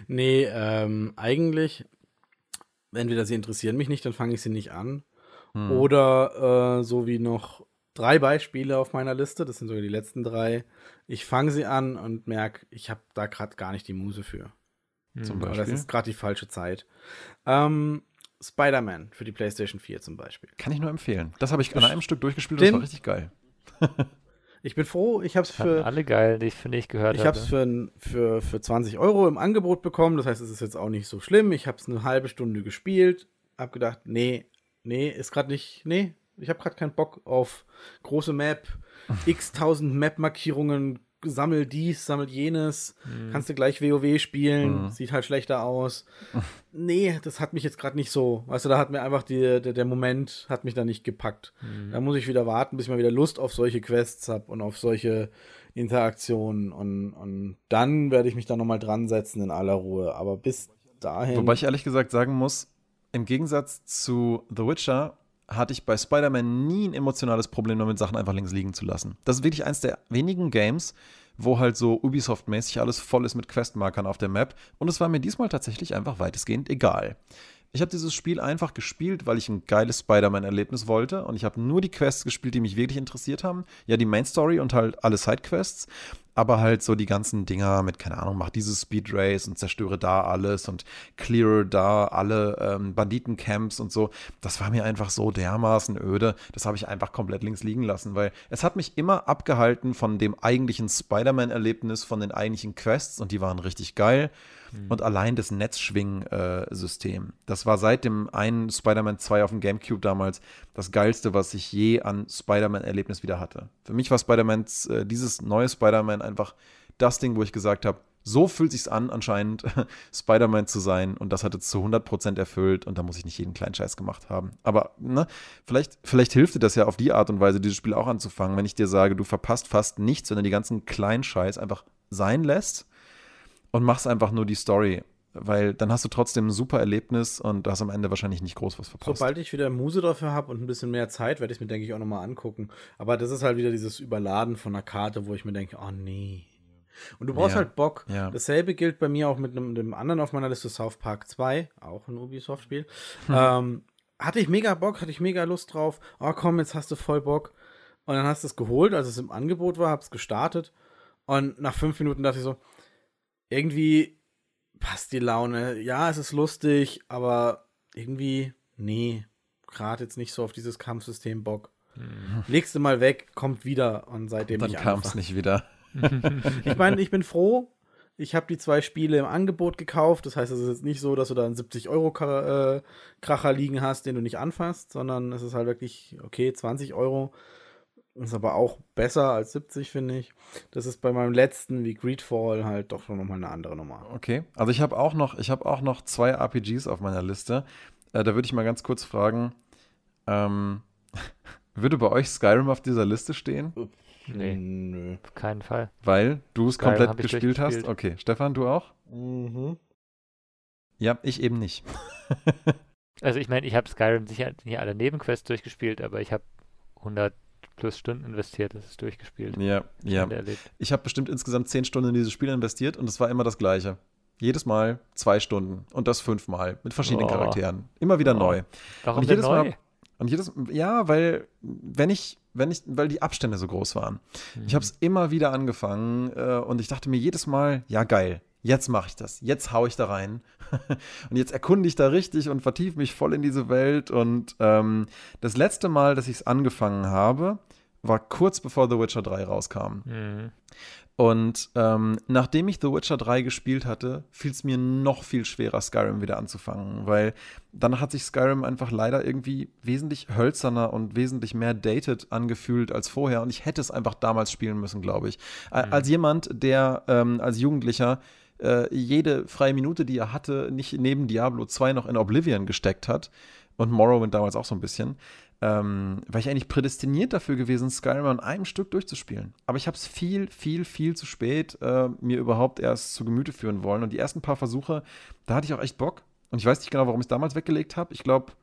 nee, ähm, eigentlich, entweder sie interessieren mich nicht, dann fange ich sie nicht an. Hm. Oder äh, so wie noch drei Beispiele auf meiner Liste, das sind sogar die letzten drei. Ich fange sie an und merke, ich habe da gerade gar nicht die Muse für. Zum Beispiel. Das ist gerade die falsche Zeit. Ähm, Spider-Man für die PlayStation 4 zum Beispiel. Kann ich nur empfehlen. Das habe ich an einem Stück durchgespielt und das war richtig geil. (laughs) Ich bin froh, ich habe es für. Alle geil, die ich finde ich gehört habe. Ich habe es für, für, für 20 Euro im Angebot bekommen. Das heißt, es ist jetzt auch nicht so schlimm. Ich habe es eine halbe Stunde gespielt. Hab gedacht, nee, nee, ist gerade nicht. Nee, ich habe gerade keinen Bock auf große Map, (laughs) x tausend Map-Markierungen, sammel dies, sammel jenes, mhm. kannst du gleich WoW spielen, mhm. sieht halt schlechter aus. (laughs) nee, das hat mich jetzt gerade nicht so. Weißt du, da hat mir einfach die, der, der Moment hat mich da nicht gepackt. Mhm. Da muss ich wieder warten, bis ich mal wieder Lust auf solche Quests habe und auf solche Interaktionen und, und dann werde ich mich da nochmal dran setzen in aller Ruhe. Aber bis dahin. Wobei ich ehrlich gesagt sagen muss, im Gegensatz zu The Witcher hatte ich bei Spider-Man nie ein emotionales Problem damit, Sachen einfach links liegen zu lassen. Das ist wirklich eins der wenigen Games, wo halt so Ubisoft-mäßig alles voll ist mit Questmarkern auf der Map. Und es war mir diesmal tatsächlich einfach weitestgehend egal. Ich habe dieses Spiel einfach gespielt, weil ich ein geiles Spider-Man-Erlebnis wollte. Und ich habe nur die Quests gespielt, die mich wirklich interessiert haben. Ja, die Main Story und halt alle Sidequests aber halt so die ganzen Dinger mit, keine Ahnung, mach dieses Speed Race und zerstöre da alles und clear da alle ähm, Banditencamps und so. Das war mir einfach so dermaßen öde. Das habe ich einfach komplett links liegen lassen, weil es hat mich immer abgehalten von dem eigentlichen Spider-Man-Erlebnis, von den eigentlichen Quests und die waren richtig geil. Mhm. Und allein das Netzschwing-System. das war seit dem einen Spider-Man 2 auf dem GameCube damals das geilste, was ich je an Spider-Man-Erlebnis wieder hatte. Für mich war Spider-Man, äh, dieses neue Spider-Man einfach das Ding, wo ich gesagt habe, so fühlt sich's an, anscheinend (laughs) Spider-Man zu sein. Und das hat es zu 100% erfüllt. Und da muss ich nicht jeden kleinen Scheiß gemacht haben. Aber, ne, vielleicht, vielleicht hilft dir das ja auf die Art und Weise, dieses Spiel auch anzufangen, wenn ich dir sage, du verpasst fast nichts, wenn du die ganzen kleinen Scheiß einfach sein lässt und machst einfach nur die Story. Weil dann hast du trotzdem ein super Erlebnis und du hast am Ende wahrscheinlich nicht groß was verpasst. Sobald ich wieder Muse dafür habe und ein bisschen mehr Zeit, werde ich mir, denke ich, auch nochmal angucken. Aber das ist halt wieder dieses Überladen von einer Karte, wo ich mir denke, oh nee. Und du brauchst ja, halt Bock. Ja. Dasselbe gilt bei mir auch mit einem, einem, anderen auf meiner Liste, South Park 2, auch ein Ubisoft-Spiel. Hm. Ähm, hatte ich mega Bock, hatte ich mega Lust drauf. Oh komm, jetzt hast du voll Bock. Und dann hast du es geholt, als es im Angebot war, hab's gestartet. Und nach fünf Minuten dachte ich so, irgendwie passt die Laune. Ja, es ist lustig, aber irgendwie, nee, gerade jetzt nicht so auf dieses Kampfsystem Bock. Mhm. Legst du mal weg, kommt wieder und seitdem Dann kam es nicht wieder. (laughs) ich meine, ich bin froh. Ich habe die zwei Spiele im Angebot gekauft. Das heißt, es ist jetzt nicht so, dass du da einen 70-Euro-Kracher liegen hast, den du nicht anfasst, sondern es ist halt wirklich, okay, 20 Euro Ist aber auch besser als 70, finde ich. Das ist bei meinem letzten, wie Greedfall, halt doch schon nochmal eine andere Nummer. Okay, also ich habe auch, noch, hab auch noch zwei RPGs auf meiner Liste. Äh, da würde ich mal ganz kurz fragen, ähm, (laughs) würde bei euch Skyrim auf dieser Liste stehen? Nee, Nö. auf keinen Fall. Weil du es komplett gespielt hast? Okay, Stefan, du auch? Mhm. Ja, ich eben nicht. (laughs) also ich meine, ich habe Skyrim sicher nicht alle Nebenquests durchgespielt, aber ich habe 100 plus Stunden investiert, das ist durchgespielt. Ja, ja. Ich habe bestimmt insgesamt 10 Stunden in dieses Spiel investiert und es war immer das Gleiche. Jedes Mal zwei Stunden und das fünfmal mit verschiedenen oh. Charakteren. Immer wieder oh. neu. Warum und jedes neu? Mal und jedes ja, weil wenn ich wenn ich weil die Abstände so groß waren. Mhm. Ich habe es immer wieder angefangen äh, und ich dachte mir jedes Mal, ja geil, jetzt mache ich das, jetzt haue ich da rein (laughs) und jetzt erkunde ich da richtig und vertiefe mich voll in diese Welt. Und ähm, das letzte Mal, dass ich es angefangen habe, war kurz bevor The Witcher 3 rauskam. Mhm. Und ähm, nachdem ich The Witcher 3 gespielt hatte, fiel es mir noch viel schwerer, Skyrim wieder anzufangen, weil dann hat sich Skyrim einfach leider irgendwie wesentlich hölzerner und wesentlich mehr dated angefühlt als vorher. Und ich hätte es einfach damals spielen müssen, glaube ich. Mhm. Als jemand, der ähm, als Jugendlicher äh, jede freie Minute, die er hatte, nicht neben Diablo 2 noch in Oblivion gesteckt hat. Und Morrowind damals auch so ein bisschen. Ähm, war ich eigentlich prädestiniert dafür gewesen, Skyrim an einem Stück durchzuspielen. Aber ich habe es viel, viel, viel zu spät äh, mir überhaupt erst zu Gemüte führen wollen. Und die ersten paar Versuche, da hatte ich auch echt Bock. Und ich weiß nicht genau, warum ich es damals weggelegt habe. Ich glaube,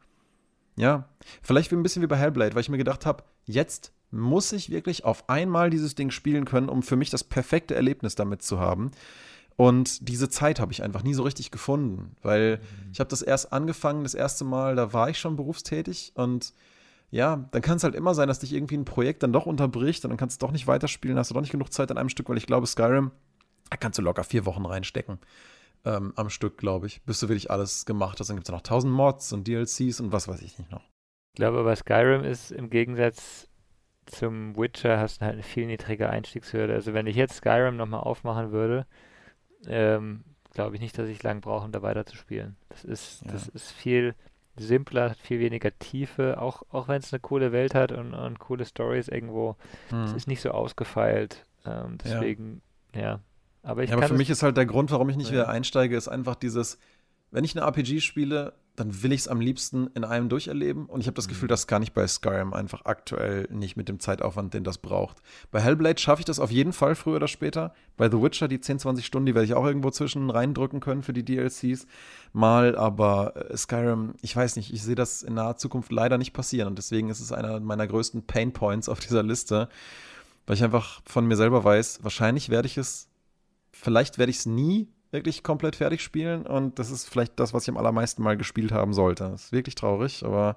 ja, vielleicht ein bisschen wie bei Hellblade, weil ich mir gedacht habe, jetzt muss ich wirklich auf einmal dieses Ding spielen können, um für mich das perfekte Erlebnis damit zu haben. Und diese Zeit habe ich einfach nie so richtig gefunden, weil mhm. ich habe das erst angefangen, das erste Mal, da war ich schon berufstätig und ja, dann kann es halt immer sein, dass dich irgendwie ein Projekt dann doch unterbricht und dann kannst du doch nicht weiterspielen, hast du doch nicht genug Zeit an einem Stück, weil ich glaube, Skyrim, da kannst du locker vier Wochen reinstecken. Ähm, am Stück, glaube ich, bis du wirklich alles gemacht hast. Dann gibt es noch tausend Mods und DLCs und was weiß ich nicht noch. Ich glaube aber, Skyrim ist im Gegensatz zum Witcher hast du halt eine viel niedrige Einstiegshürde. Also wenn ich jetzt Skyrim nochmal aufmachen würde, ähm, glaube ich nicht, dass ich lang brauche, um da weiterzuspielen. Das ist, ja. das ist viel simpler, hat viel weniger Tiefe, auch, auch wenn es eine coole Welt hat und, und coole Stories irgendwo. Es hm. ist nicht so ausgefeilt. Ähm, deswegen, ja. ja. Aber, ich ja, aber für mich ist halt der Grund, warum ich nicht wieder einsteige, ist einfach dieses, wenn ich eine RPG spiele, dann will ich es am liebsten in einem durcherleben. Und ich habe das Gefühl, mhm. das kann ich bei Skyrim einfach aktuell nicht mit dem Zeitaufwand, den das braucht. Bei Hellblade schaffe ich das auf jeden Fall früher oder später. Bei The Witcher, die 10, 20 Stunden, die werde ich auch irgendwo zwischen reindrücken können für die DLCs. Mal, aber äh, Skyrim, ich weiß nicht, ich sehe das in naher Zukunft leider nicht passieren. Und deswegen ist es einer meiner größten Pain Points auf dieser Liste. Weil ich einfach von mir selber weiß, wahrscheinlich werde ich es, vielleicht werde ich es nie wirklich komplett fertig spielen und das ist vielleicht das, was ich am allermeisten mal gespielt haben sollte. Das ist wirklich traurig, aber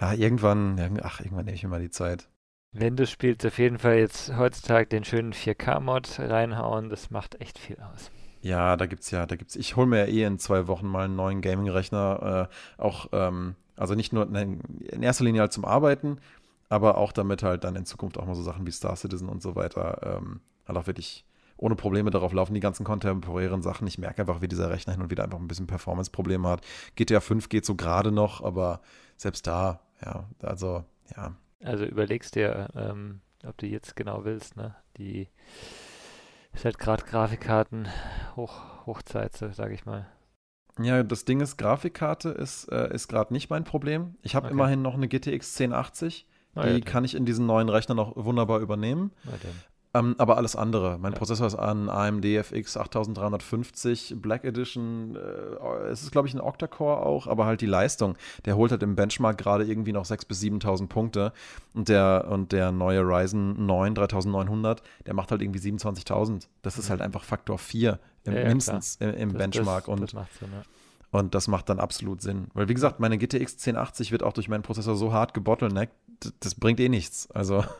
ja, irgendwann, ach, irgendwann nehme ich mir mal die Zeit. Wenn du spielst, auf jeden Fall jetzt heutzutage den schönen 4K-Mod reinhauen, das macht echt viel aus. Ja, da gibt's ja, da gibt's, ich hole mir ja eh in zwei Wochen mal einen neuen Gaming-Rechner, äh, auch, ähm, also nicht nur nein, in erster Linie halt zum Arbeiten, aber auch damit halt dann in Zukunft auch mal so Sachen wie Star Citizen und so weiter ähm, halt auch wirklich ohne Probleme darauf laufen, die ganzen kontemporären Sachen. Ich merke einfach, wie dieser Rechner hin und wieder einfach ein bisschen Performance-Probleme hat. GTA 5 geht so gerade noch, aber selbst da, ja, also, ja. Also überlegst dir, ähm, ob du jetzt genau willst, ne? Die ist halt gerade Grafikkarten hoch, Hochzeit, so sage ich mal. Ja, das Ding ist, Grafikkarte ist, äh, ist gerade nicht mein Problem. Ich habe okay. immerhin noch eine GTX 1080. Die ja, kann ich in diesen neuen Rechner noch wunderbar übernehmen. Ähm, aber alles andere. Mein ja. Prozessor ist an AMD FX 8350 Black Edition. Äh, es ist, glaube ich, ein Octa-Core auch, aber halt die Leistung. Der holt halt im Benchmark gerade irgendwie noch 6.000 bis 7.000 Punkte. Und der, und der neue Ryzen 9 3900, der macht halt irgendwie 27.000. Das ist halt einfach Faktor 4 im, ja, mindestens im, im das, Benchmark. Das, und das macht Sinn, ja. Und das macht dann absolut Sinn. Weil, wie gesagt, meine GTX 1080 wird auch durch meinen Prozessor so hart gebottleneckt, das bringt eh nichts. Also. (laughs)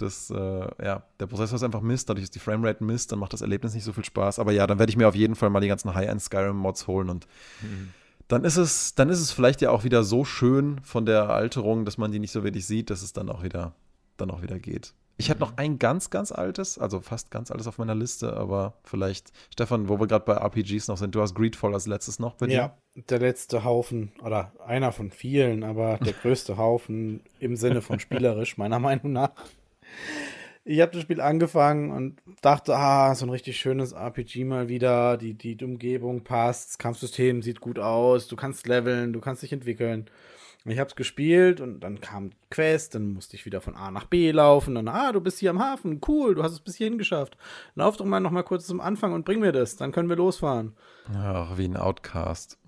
Das, äh, ja, der Prozessor ist einfach Mist, dadurch ist die Framerate Mist, dann macht das Erlebnis nicht so viel Spaß. Aber ja, dann werde ich mir auf jeden Fall mal die ganzen High-End Skyrim-Mods holen und mhm. dann ist es, dann ist es vielleicht ja auch wieder so schön von der Alterung, dass man die nicht so wirklich sieht, dass es dann auch wieder, dann auch wieder geht. Ich hätte noch ein ganz, ganz altes, also fast ganz altes auf meiner Liste, aber vielleicht, Stefan, wo wir gerade bei RPGs noch sind, du hast Greedfall als letztes noch bei dir? Ja, der letzte Haufen, oder einer von vielen, aber der (laughs) größte Haufen im Sinne von spielerisch, meiner Meinung nach. Ich habe das Spiel angefangen und dachte, ah, so ein richtig schönes RPG mal wieder. Die, die Umgebung passt, das Kampfsystem sieht gut aus, du kannst leveln, du kannst dich entwickeln. Ich habe es gespielt und dann kam Quest, dann musste ich wieder von A nach B laufen. Dann, ah, du bist hier am Hafen, cool, du hast es bis hierhin geschafft. Lauf doch mal noch mal kurz zum Anfang und bring mir das, dann können wir losfahren. Ach, wie ein Outcast.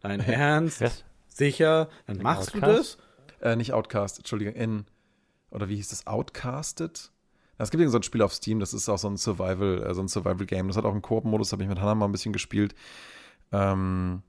Dein (laughs) Ernst? Was? Sicher? Dann ein machst Outcast? du das? Äh, nicht Outcast, Entschuldigung, in, oder wie hieß das, Outcasted? Es gibt so ein Spiel auf Steam, das ist auch so ein Survival, äh, so ein Survival-Game. Das hat auch einen Koop-Modus, habe ich mit Hannah mal ein bisschen gespielt. Ähm,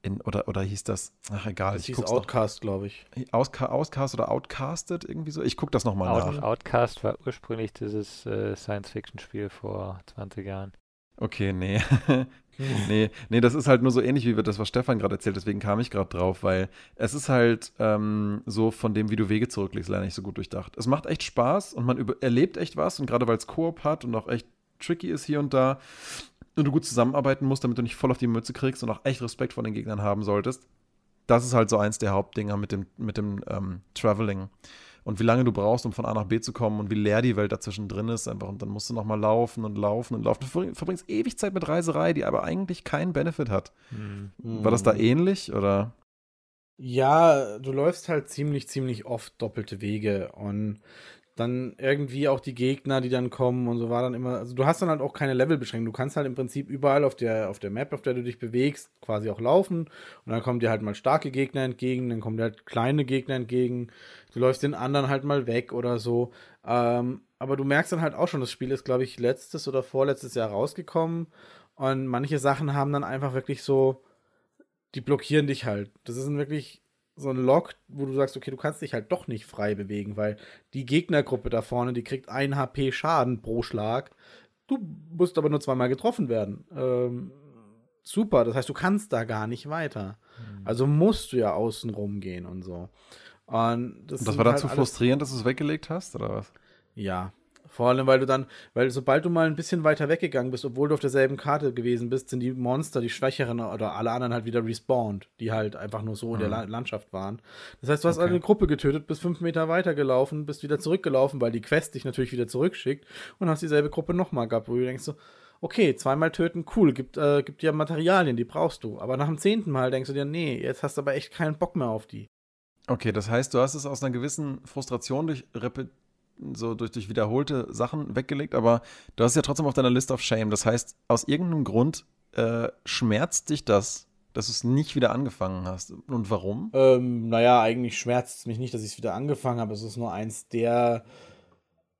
in, oder, oder hieß das, ach egal. Das ich hieß Outcast, glaube ich. Outca Outcast oder Outcasted, irgendwie so. Ich gucke das nochmal Out, nach. Outcast war ursprünglich dieses äh, Science-Fiction-Spiel vor 20 Jahren. Okay, nee. (laughs) (laughs) nee, nee, das ist halt nur so ähnlich wie das, was Stefan gerade erzählt, deswegen kam ich gerade drauf, weil es ist halt ähm, so von dem, wie du Wege zurücklegst, leider nicht so gut durchdacht. Es macht echt Spaß und man erlebt echt was und gerade weil es Koop hat und auch echt tricky ist hier und da, und du gut zusammenarbeiten musst, damit du nicht voll auf die Mütze kriegst und auch echt Respekt vor den Gegnern haben solltest. Das ist halt so eins der Hauptdinger mit dem, mit dem ähm, Traveling. Und wie lange du brauchst, um von A nach B zu kommen und wie leer die Welt dazwischen drin ist, einfach. Und dann musst du nochmal laufen und laufen und laufen. Du verbringst ewig Zeit mit Reiserei, die aber eigentlich keinen Benefit hat. Mhm. War das da ähnlich oder? Ja, du läufst halt ziemlich, ziemlich oft doppelte Wege und dann irgendwie auch die Gegner, die dann kommen und so war dann immer, also du hast dann halt auch keine Levelbeschränkung. Du kannst halt im Prinzip überall auf der, auf der Map, auf der du dich bewegst, quasi auch laufen und dann kommen dir halt mal starke Gegner entgegen, dann kommen dir halt kleine Gegner entgegen, du läufst den anderen halt mal weg oder so. Ähm, aber du merkst dann halt auch schon, das Spiel ist, glaube ich, letztes oder vorletztes Jahr rausgekommen und manche Sachen haben dann einfach wirklich so, die blockieren dich halt. Das ist wirklich so ein Lock, wo du sagst, okay, du kannst dich halt doch nicht frei bewegen, weil die Gegnergruppe da vorne, die kriegt 1 HP Schaden pro Schlag. Du musst aber nur zweimal getroffen werden. Ähm, super, das heißt, du kannst da gar nicht weiter. Mhm. Also musst du ja außen rumgehen und so. Und das, und das war dann halt zu frustrierend, dass du es weggelegt hast, oder was? Ja, vor allem, weil du dann, weil sobald du mal ein bisschen weiter weggegangen bist, obwohl du auf derselben Karte gewesen bist, sind die Monster, die Schwächeren oder alle anderen halt wieder respawned, die halt einfach nur so mhm. in der mhm. La Landschaft waren. Das heißt, du hast okay. eine Gruppe getötet, bist fünf Meter weiter gelaufen, bist wieder zurückgelaufen, weil die Quest dich natürlich wieder zurückschickt und hast dieselbe Gruppe nochmal gehabt, wo du denkst so, okay, zweimal töten, cool, gibt, äh, gibt dir Materialien, die brauchst du. Aber nach dem zehnten Mal denkst du dir, nee, jetzt hast du aber echt keinen Bock mehr auf die. Okay, das heißt, du hast es aus einer gewissen Frustration durch so durch, durch wiederholte Sachen weggelegt, aber du hast ja trotzdem auf deiner List of Shame. Das heißt, aus irgendeinem Grund äh, schmerzt dich das, dass du es nicht wieder angefangen hast. Und warum? Ähm, naja, eigentlich schmerzt es mich nicht, dass ich es wieder angefangen habe. Es ist nur eins der.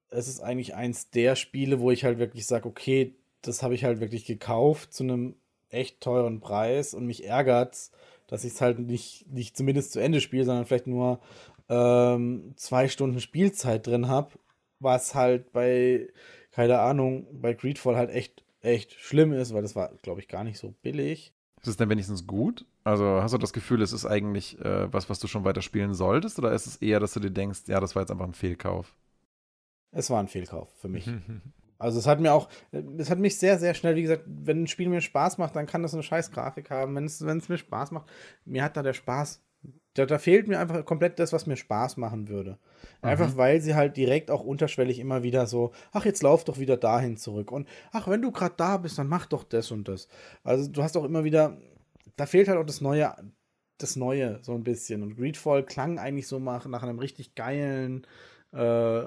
Es ist eigentlich eins der Spiele, wo ich halt wirklich sage, okay, das habe ich halt wirklich gekauft zu einem echt teuren Preis und mich ärgert dass ich es halt nicht, nicht zumindest zu Ende spiele, sondern vielleicht nur ähm, zwei Stunden Spielzeit drin habe, was halt bei, keine Ahnung, bei Greedfall halt echt, echt schlimm ist, weil das war, glaube ich, gar nicht so billig. Ist es denn wenigstens gut? Also hast du das Gefühl, es ist eigentlich äh, was, was du schon weiter spielen solltest? Oder ist es eher, dass du dir denkst, ja, das war jetzt einfach ein Fehlkauf? Es war ein Fehlkauf für mich. (laughs) also es hat mir auch, es hat mich sehr, sehr schnell, wie gesagt, wenn ein Spiel mir Spaß macht, dann kann das eine scheiß Grafik haben. Wenn es, wenn es mir Spaß macht, mir hat da der Spaß da, da, fehlt mir einfach komplett das, was mir Spaß machen würde. Einfach mhm. weil sie halt direkt auch unterschwellig immer wieder so, ach, jetzt lauf doch wieder dahin zurück. Und ach, wenn du gerade da bist, dann mach doch das und das. Also du hast auch immer wieder, da fehlt halt auch das Neue, das Neue so ein bisschen. Und Greedfall klang eigentlich so nach, nach einem richtig geilen, äh,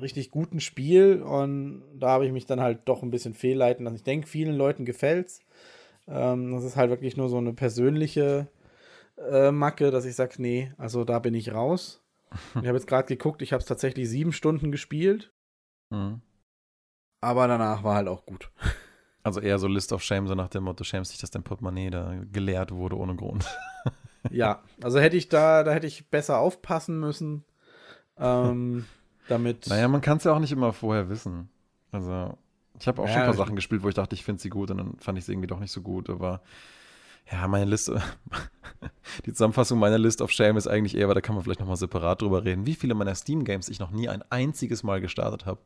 richtig guten Spiel. Und da habe ich mich dann halt doch ein bisschen fehlleiten lassen. Ich denke, vielen Leuten gefällt's. Ähm, das ist halt wirklich nur so eine persönliche äh, Macke, dass ich sage, nee, also da bin ich raus. ich habe jetzt gerade geguckt, ich habe es tatsächlich sieben Stunden gespielt. Mhm. Aber danach war halt auch gut. (laughs) Also eher so List of Shame, so nach dem Motto, schämst dich, dass dein Portemonnaie da geleert wurde ohne Grund. ja, also hätte ich da, da hätte ich besser aufpassen müssen. (laughs) Ähm, damit. Naja, man kann es ja auch nicht immer vorher wissen. Also, ich habe auch ja, schon ein paar Sachen gespielt, wo ich dachte, ich finde sie gut und dann fand ich sie irgendwie doch nicht so gut, aber Ja, meine Liste, (laughs) die Zusammenfassung meiner List of Shame ist eigentlich eher, aber da kann man vielleicht nochmal separat drüber reden, wie viele meiner Steam-Games ich noch nie ein einziges Mal gestartet habe.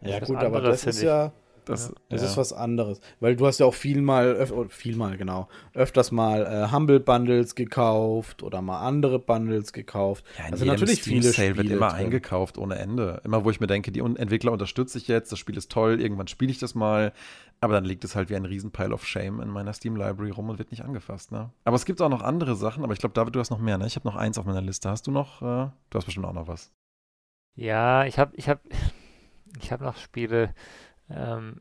Ja, gut, aber das ist ja. Das, das ja. ist was anderes. Weil du hast ja auch viel mal, öf viel mal, genau, öfters mal äh, Humble Bundles gekauft oder mal andere Bundles gekauft. Ja, also natürlich Steam viele Sale Spiele wird immer drin. eingekauft ohne Ende. Immer wo ich mir denke, die Entwickler unterstütze ich jetzt, das Spiel ist toll, irgendwann spiele ich das mal. Aber dann liegt es halt wie ein Riesenpile of Shame in meiner Steam Library rum und wird nicht angefasst, ne? Aber es gibt auch noch andere Sachen, aber ich glaube, David, du hast noch mehr, ne? Ich habe noch eins auf meiner Liste. Hast du noch, äh, du hast bestimmt auch noch was. Ja, ich habe, ich habe, (laughs) ich habe noch Spiele, ähm,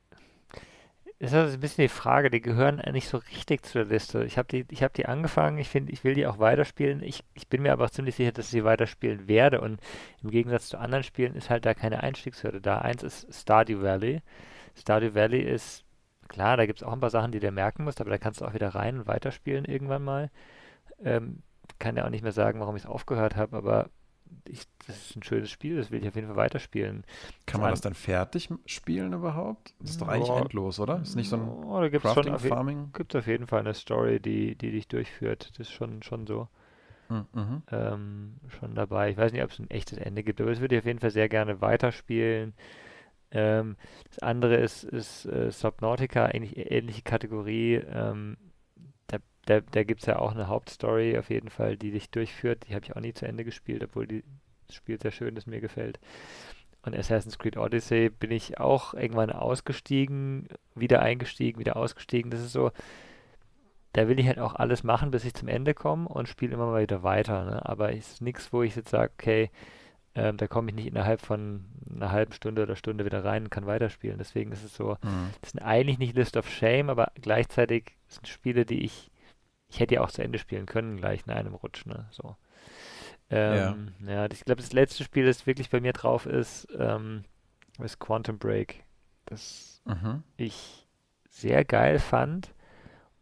ist also ein bisschen die Frage, die gehören nicht so richtig zur Liste. Ich habe die, ich die angefangen, ich finde, ich will die auch weiterspielen. Ich, ich bin mir aber auch ziemlich sicher, dass ich sie weiterspielen werde. Und im Gegensatz zu anderen Spielen ist halt da keine Einstiegshürde da. Eins ist Stardew Valley. Stardew Valley ist, klar, da gibt es auch ein paar Sachen, die du merken musst, aber da kannst du auch wieder rein und weiterspielen irgendwann mal. Ähm, kann ja auch nicht mehr sagen, warum ich es aufgehört habe, aber ich, das ist ein schönes Spiel, das will ich auf jeden Fall weiterspielen. Kann man das dann fertig spielen überhaupt? Das ist doch eigentlich oh, endlos, oder? Ist nicht so ein oh, da gibt's Crafting, schon Farming? Gibt auf jeden Fall eine Story, die, die dich durchführt. Das ist schon, schon so. Hm, mhm. Ähm, schon dabei. Ich weiß nicht, ob es ein echtes Ende gibt, aber es würde ich auf jeden Fall sehr gerne weiterspielen. Ähm, das andere ist, ist äh, Subnautica, eigentlich ähnliche Kategorie. Ähm, da, da gibt es ja auch eine Hauptstory auf jeden Fall, die dich durchführt. Die habe ich auch nie zu Ende gespielt, obwohl die, das Spiel sehr schön ist, mir gefällt. Und Assassin's Creed Odyssey bin ich auch irgendwann ausgestiegen, wieder eingestiegen, wieder ausgestiegen. Das ist so, da will ich halt auch alles machen, bis ich zum Ende komme und spiele immer mal wieder weiter. Ne? Aber es ist nichts, wo ich jetzt sage, okay, ähm, da komme ich nicht innerhalb von einer halben Stunde oder Stunde wieder rein und kann weiterspielen. Deswegen ist es so, mhm. das sind eigentlich nicht List of Shame, aber gleichzeitig sind Spiele, die ich ich hätte ja auch zu Ende spielen können, gleich in einem Rutsch, ne? So. Ähm, ja. ja. ich glaube, das letzte Spiel, das wirklich bei mir drauf ist, ähm, ist Quantum Break. Das mhm. ich sehr geil fand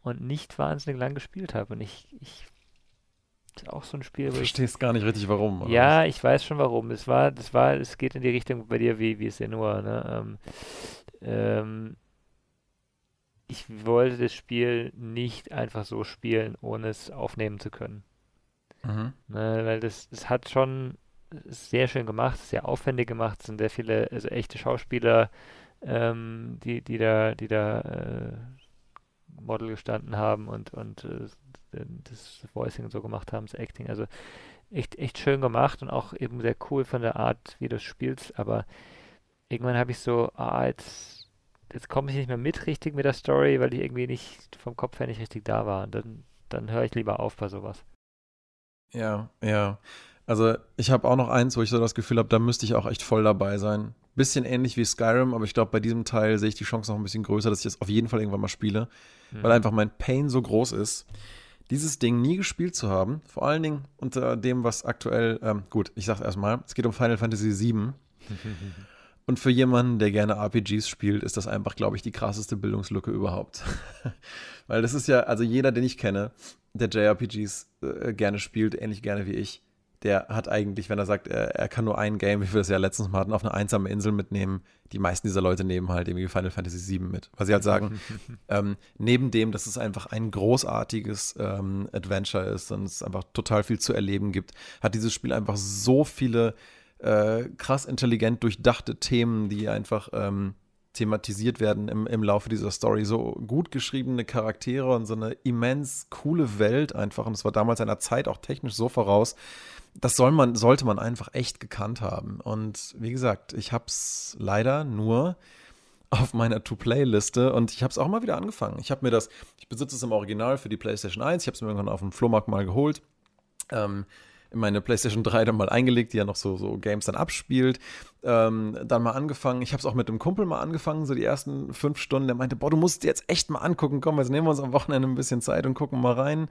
und nicht wahnsinnig lang gespielt habe. Und ich, ich ist auch so ein Spiel, wo Verstehst ich, gar nicht richtig warum. Oder? Ja, ich weiß schon warum. Es war, das war, es geht in die Richtung bei dir wie, wie Senua, ne? Ähm, ähm, ich wollte das Spiel nicht einfach so spielen, ohne es aufnehmen zu können. Mhm. Ne, weil das, das hat schon sehr schön gemacht, sehr aufwendig gemacht, es sind sehr viele, also echte Schauspieler, ähm, die, die da, die da äh, Model gestanden haben und, und äh, das Voicing und so gemacht haben, das Acting. Also echt, echt schön gemacht und auch eben sehr cool von der Art, wie du spielst, aber irgendwann habe ich so, ah, jetzt jetzt komme ich nicht mehr mit richtig mit der Story, weil ich irgendwie nicht vom Kopf her nicht richtig da war. Und dann, dann höre ich lieber auf bei sowas. Ja, ja. Also ich habe auch noch eins, wo ich so das Gefühl habe, da müsste ich auch echt voll dabei sein. Bisschen ähnlich wie Skyrim, aber ich glaube, bei diesem Teil sehe ich die Chance noch ein bisschen größer, dass ich das auf jeden Fall irgendwann mal spiele, mhm. weil einfach mein Pain so groß ist, dieses Ding nie gespielt zu haben. Vor allen Dingen unter dem, was aktuell, ähm, gut, ich sage erstmal, es geht um Final Fantasy VII. (laughs) Und für jemanden, der gerne RPGs spielt, ist das einfach, glaube ich, die krasseste Bildungslücke überhaupt. (laughs) Weil das ist ja, also jeder, den ich kenne, der JRPGs äh, gerne spielt, ähnlich gerne wie ich, der hat eigentlich, wenn er sagt, er, er, kann nur ein Game, wie wir das ja letztens mal hatten, auf eine einsame Insel mitnehmen, die meisten dieser Leute nehmen halt irgendwie Final Fantasy VII mit. Weil sie halt sagen, (laughs) ähm, neben dem, dass es einfach ein großartiges ähm, Adventure ist und es einfach total viel zu erleben gibt, hat dieses Spiel einfach so viele äh, krass intelligent durchdachte Themen, die einfach ähm, thematisiert werden im, im Laufe dieser Story. So gut geschriebene Charaktere und so eine immens coole Welt einfach. Und es war damals einer Zeit auch technisch so voraus. Das soll man, sollte man einfach echt gekannt haben. Und wie gesagt, ich habe es leider nur auf meiner To-Play-Liste und ich habe es auch mal wieder angefangen. Ich habe mir das, ich besitze es im Original für die PlayStation 1, ich habe es mir irgendwann auf dem Flohmarkt mal geholt. Ähm, in meine PlayStation 3 dann mal eingelegt, die ja noch so, so Games dann abspielt. Ähm, dann mal angefangen. Ich habe es auch mit einem Kumpel mal angefangen, so die ersten fünf Stunden. Der meinte, boah, du musst dir jetzt echt mal angucken. Komm, jetzt nehmen wir uns am Wochenende ein bisschen Zeit und gucken mal rein.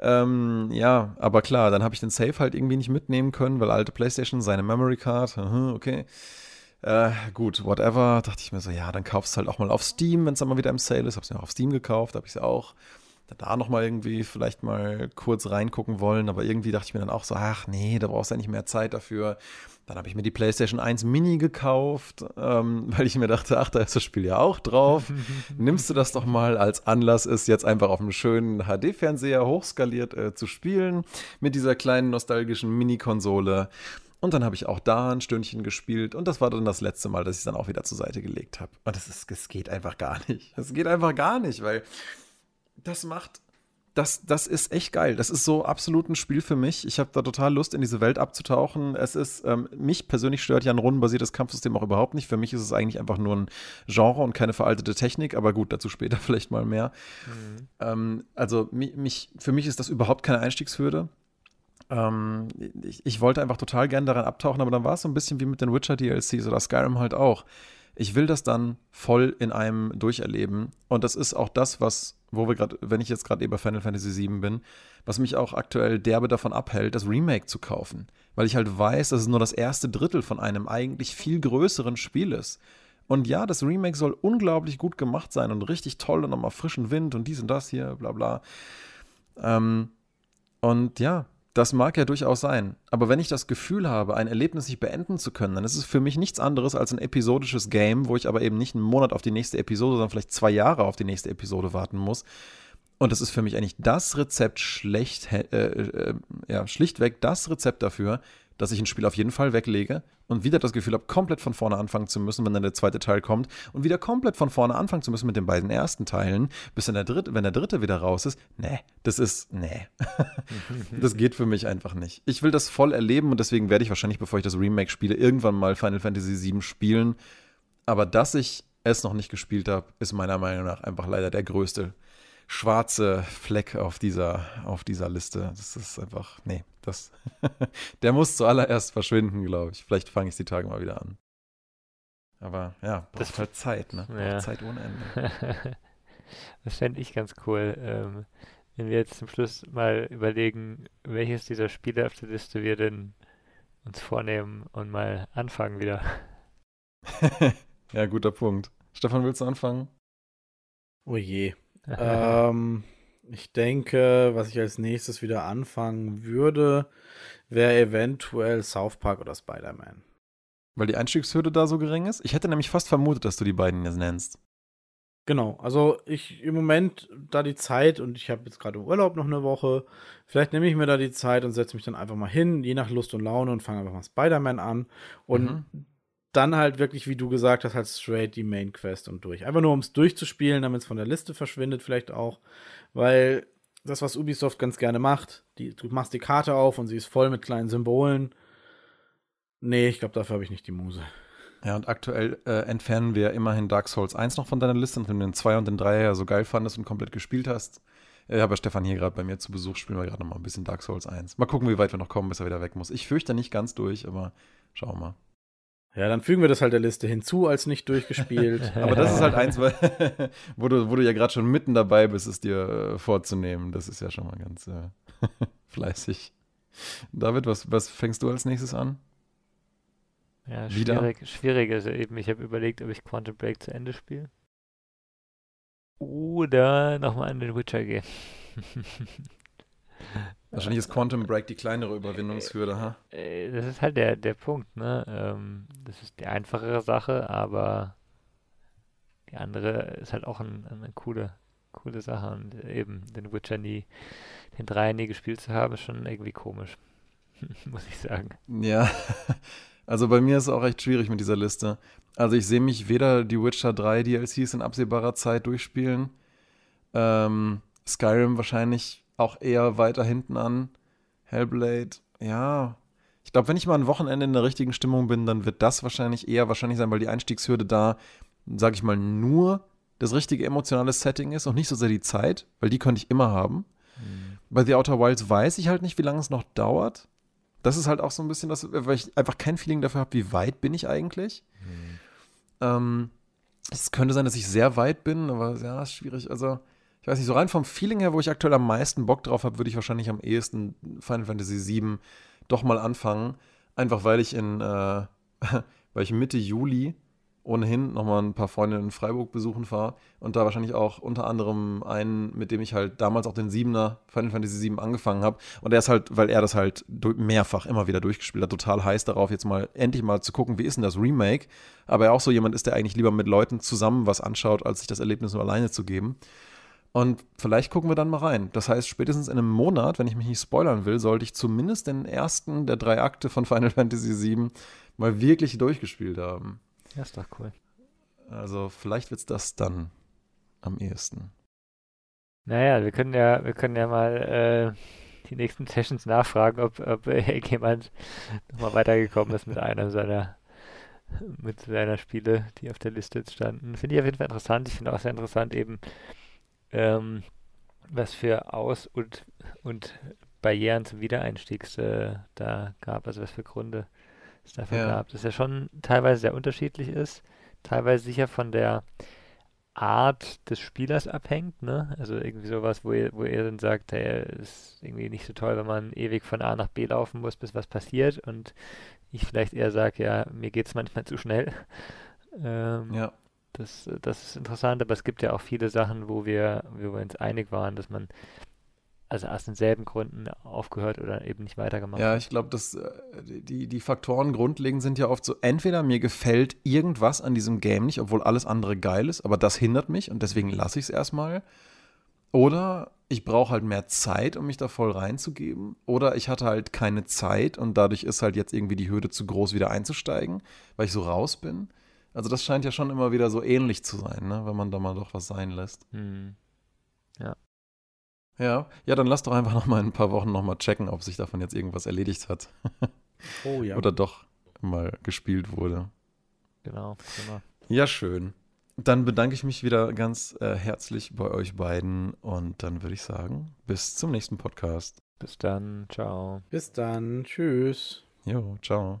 Ähm, ja, aber klar, dann habe ich den Safe halt irgendwie nicht mitnehmen können, weil alte PlayStation, seine Memory Card, okay. Äh, gut, whatever. Dachte ich mir so, ja, dann kaufst du halt auch mal auf Steam, wenn es dann mal wieder im Sale ist. Hab's mir auch auf Steam gekauft, habe ich es auch da nochmal irgendwie vielleicht mal kurz reingucken wollen, aber irgendwie dachte ich mir dann auch so, ach nee, da brauchst du ja nicht mehr Zeit dafür. Dann habe ich mir die PlayStation 1 Mini gekauft, ähm, (laughs) weil ich mir dachte, ach, da ist das Spiel ja auch drauf. (laughs) Nimmst du das doch mal als Anlass, ist jetzt einfach auf einem schönen HD-Fernseher hochskaliert äh, zu spielen mit dieser kleinen nostalgischen Mini-Konsole. Und dann habe ich auch da ein Stündchen gespielt und das war dann das letzte Mal, dass ich es dann auch wieder zur Seite gelegt habe. Und das geht einfach gar nicht. Das geht einfach gar nicht, weil das macht das, das ist echt geil. Das ist so absolut ein Spiel für mich. Ich habe da total Lust, in diese Welt abzutauchen. Es ist, ähm, mich persönlich stört ja ein rundenbasiertes Kampfsystem auch überhaupt nicht. Für mich ist es eigentlich einfach nur ein Genre und keine veraltete Technik, aber gut, dazu später (laughs) vielleicht mal mehr. Mhm. Ähm, also mich, für mich ist das überhaupt keine Einstiegshürde. Ähm, ich, ich, wollte einfach total gern daran abtauchen, aber dann war es so ein bisschen wie mit den Witcher DLCs oder Skyrim halt auch. Ich will das dann voll in einem durcherleben. Und das ist auch das, was wo wir gerade, wenn ich jetzt gerade über Final Fantasy VII bin, was mich auch aktuell derbe davon abhält, das Remake zu kaufen. Weil ich halt weiß, dass es nur das erste Drittel von einem eigentlich viel größeren Spiel ist. Und ja, das Remake soll unglaublich gut gemacht sein und richtig toll und nochmal frischen Wind und dies und das hier, bla bla. Ähm, und ja, das mag ja durchaus sein. Aber wenn ich das Gefühl habe, ein Erlebnis nicht beenden zu können, dann ist es für mich nichts anderes als ein episodisches Game, wo ich aber eben nicht einen Monat auf die nächste Episode, sondern vielleicht zwei Jahre auf die nächste Episode warten muss. Und das ist für mich eigentlich das Rezept schlecht, äh, äh, ja, schlichtweg das Rezept dafür, dass ich ein Spiel auf jeden Fall weglege und wieder das Gefühl habe, komplett von vorne anfangen zu müssen, wenn dann der zweite Teil kommt und wieder komplett von vorne anfangen zu müssen mit den beiden ersten Teilen, bis dann der dritte, wenn der dritte wieder raus ist. Nee, das ist, nee. (laughs) das geht für mich einfach nicht. Ich will das voll erleben und deswegen werde ich wahrscheinlich, bevor ich das Remake spiele, irgendwann mal Final Fantasy VII spielen. Aber dass ich es noch nicht gespielt habe, ist meiner Meinung nach einfach leider der größte schwarze Fleck auf dieser, auf dieser Liste. Das ist einfach, nee, das, (laughs) der muss zuallererst verschwinden, glaube ich. Vielleicht fange ich die Tage mal wieder an. Aber ja, braucht das halt Zeit, ne? Braucht ja. Zeit ohne Ende. (laughs) das fände ich ganz cool, ähm, wenn wir jetzt zum Schluss mal überlegen, welches dieser Spiele auf der Liste wir denn uns vornehmen und mal anfangen wieder. (laughs) ja, guter Punkt. Stefan, willst du anfangen? Oh je ähm, ich denke, was ich als nächstes wieder anfangen würde, wäre eventuell South Park oder Spider-Man. Weil die Einstiegshürde da so gering ist? Ich hätte nämlich fast vermutet, dass du die beiden jetzt nennst. Genau, also ich im Moment da die Zeit und ich habe jetzt gerade im Urlaub noch eine Woche. Vielleicht nehme ich mir da die Zeit und setze mich dann einfach mal hin, je nach Lust und Laune und fange einfach mal Spider-Man an. Und mhm dann halt wirklich, wie du gesagt hast, halt straight die Main Quest und durch. Einfach nur, um es durchzuspielen, damit es von der Liste verschwindet, vielleicht auch. Weil das, was Ubisoft ganz gerne macht, die, du machst die Karte auf und sie ist voll mit kleinen Symbolen. Nee, ich glaube, dafür habe ich nicht die Muse. Ja, und aktuell äh, entfernen wir immerhin Dark Souls 1 noch von deiner Liste. Und wenn du den 2 und den 3 ja so geil fandest und komplett gespielt hast, äh, aber Stefan hier gerade bei mir zu Besuch, spielen wir gerade noch mal ein bisschen Dark Souls 1. Mal gucken, wie weit wir noch kommen, bis er wieder weg muss. Ich fürchte nicht ganz durch, aber schauen wir mal. Ja, dann fügen wir das halt der Liste hinzu als nicht durchgespielt. (laughs) Aber das ist halt eins, (laughs) wo, du, wo du ja gerade schon mitten dabei bist, es dir äh, vorzunehmen. Das ist ja schon mal ganz äh, (laughs) fleißig. David, was, was fängst du als nächstes an? Ja, schwierig, schwierig. Also eben, ich habe überlegt, ob ich Quantum Break zu Ende spiele. Oder nochmal an den Witcher gehe. Wahrscheinlich ist Quantum Break die kleinere Überwindungshürde, ha? Äh, das ist halt der, der Punkt, ne? Ähm, das ist die einfachere Sache, aber die andere ist halt auch ein, eine coole, coole Sache. Und eben den Witcher nie, den Dreier nie gespielt zu haben, ist schon irgendwie komisch. (laughs) Muss ich sagen. Ja, (laughs) also bei mir ist es auch echt schwierig mit dieser Liste. Also ich sehe mich weder die Witcher 3 DLCs in absehbarer Zeit durchspielen. Ähm, Skyrim wahrscheinlich auch eher weiter hinten an. Hellblade, ja. Ich glaube, wenn ich mal ein Wochenende in der richtigen Stimmung bin, dann wird das wahrscheinlich eher wahrscheinlich sein, weil die Einstiegshürde da, sage ich mal, nur das richtige emotionale Setting ist und nicht so sehr die Zeit, weil die könnte ich immer haben. Mhm. Bei The Outer Wilds weiß ich halt nicht, wie lange es noch dauert. Das ist halt auch so ein bisschen das, weil ich einfach kein Feeling dafür habe, wie weit bin ich eigentlich. Mhm. Ähm, es könnte sein, dass ich sehr weit bin, aber ja, ist schwierig. Also, ich weiß nicht, so rein vom Feeling her, wo ich aktuell am meisten Bock drauf habe, würde ich wahrscheinlich am ehesten Final Fantasy VII doch mal anfangen. Einfach weil ich in, äh, (laughs) weil ich Mitte Juli ohnehin nochmal ein paar Freunde in Freiburg besuchen fahre und da wahrscheinlich auch unter anderem einen, mit dem ich halt damals auch den Siebener Final Fantasy 7 angefangen habe. Und er ist halt, weil er das halt mehrfach immer wieder durchgespielt hat, total heiß darauf, jetzt mal endlich mal zu gucken, wie ist denn das Remake. Aber er auch so jemand ist, der eigentlich lieber mit Leuten zusammen was anschaut, als sich das Erlebnis nur alleine zu geben. Und vielleicht gucken wir dann mal rein. Das heißt, spätestens in einem Monat, wenn ich mich nicht spoilern will, sollte ich zumindest den ersten der drei Akte von Final Fantasy 7 mal wirklich durchgespielt haben. Ja, ist doch cool. Also vielleicht wird es das dann am ehesten. Naja, wir können ja, wir können ja mal äh, die nächsten Sessions nachfragen, ob, ob (laughs) äh, jemand nochmal weitergekommen ist mit einer seiner mit seiner Spiele, die auf der Liste jetzt standen. Finde ich auf jeden Fall interessant. Ich finde auch sehr interessant eben, ähm, was für Aus- und, und Barrieren zum Wiedereinstieg äh, da gab, also was für Gründe es dafür ja. gab. Das ja schon teilweise sehr unterschiedlich ist, teilweise sicher von der Art des Spielers abhängt, ne? Also irgendwie sowas, wo ihr, wo ihr dann sagt, hey, ist irgendwie nicht so toll, wenn man ewig von A nach B laufen muss, bis was passiert und ich vielleicht eher sage, ja, mir geht es manchmal zu schnell. (laughs) Ähm, ja. Das, das ist interessant, aber es gibt ja auch viele Sachen, wo wir, wo wir uns einig waren, dass man also aus denselben Gründen aufgehört oder eben nicht weitergemacht Ja, ich glaube, dass äh, die, die Faktoren grundlegend sind ja oft so, entweder mir gefällt irgendwas an diesem Game nicht, obwohl alles andere geil ist, aber das hindert mich und deswegen lasse ich es erstmal. Oder ich brauche halt mehr Zeit, um mich da voll reinzugeben. Oder ich hatte halt keine Zeit und dadurch ist halt jetzt irgendwie die Hürde zu groß, wieder einzusteigen, weil ich so raus bin. Also das scheint ja schon immer wieder so ähnlich zu sein, ne? wenn man da mal doch was sein lässt. Hm. Ja. Ja, ja, dann lass doch einfach noch mal in ein paar Wochen noch mal checken, ob sich davon jetzt irgendwas erledigt hat. oh ja. (laughs) Oder doch mal gespielt wurde. Genau, genau. Ja, schön. Dann bedanke ich mich wieder ganz äh, herzlich bei euch beiden und dann würde ich sagen, bis zum nächsten Podcast. Bis dann, ciao. Bis dann, tschüss. Jo, ciao.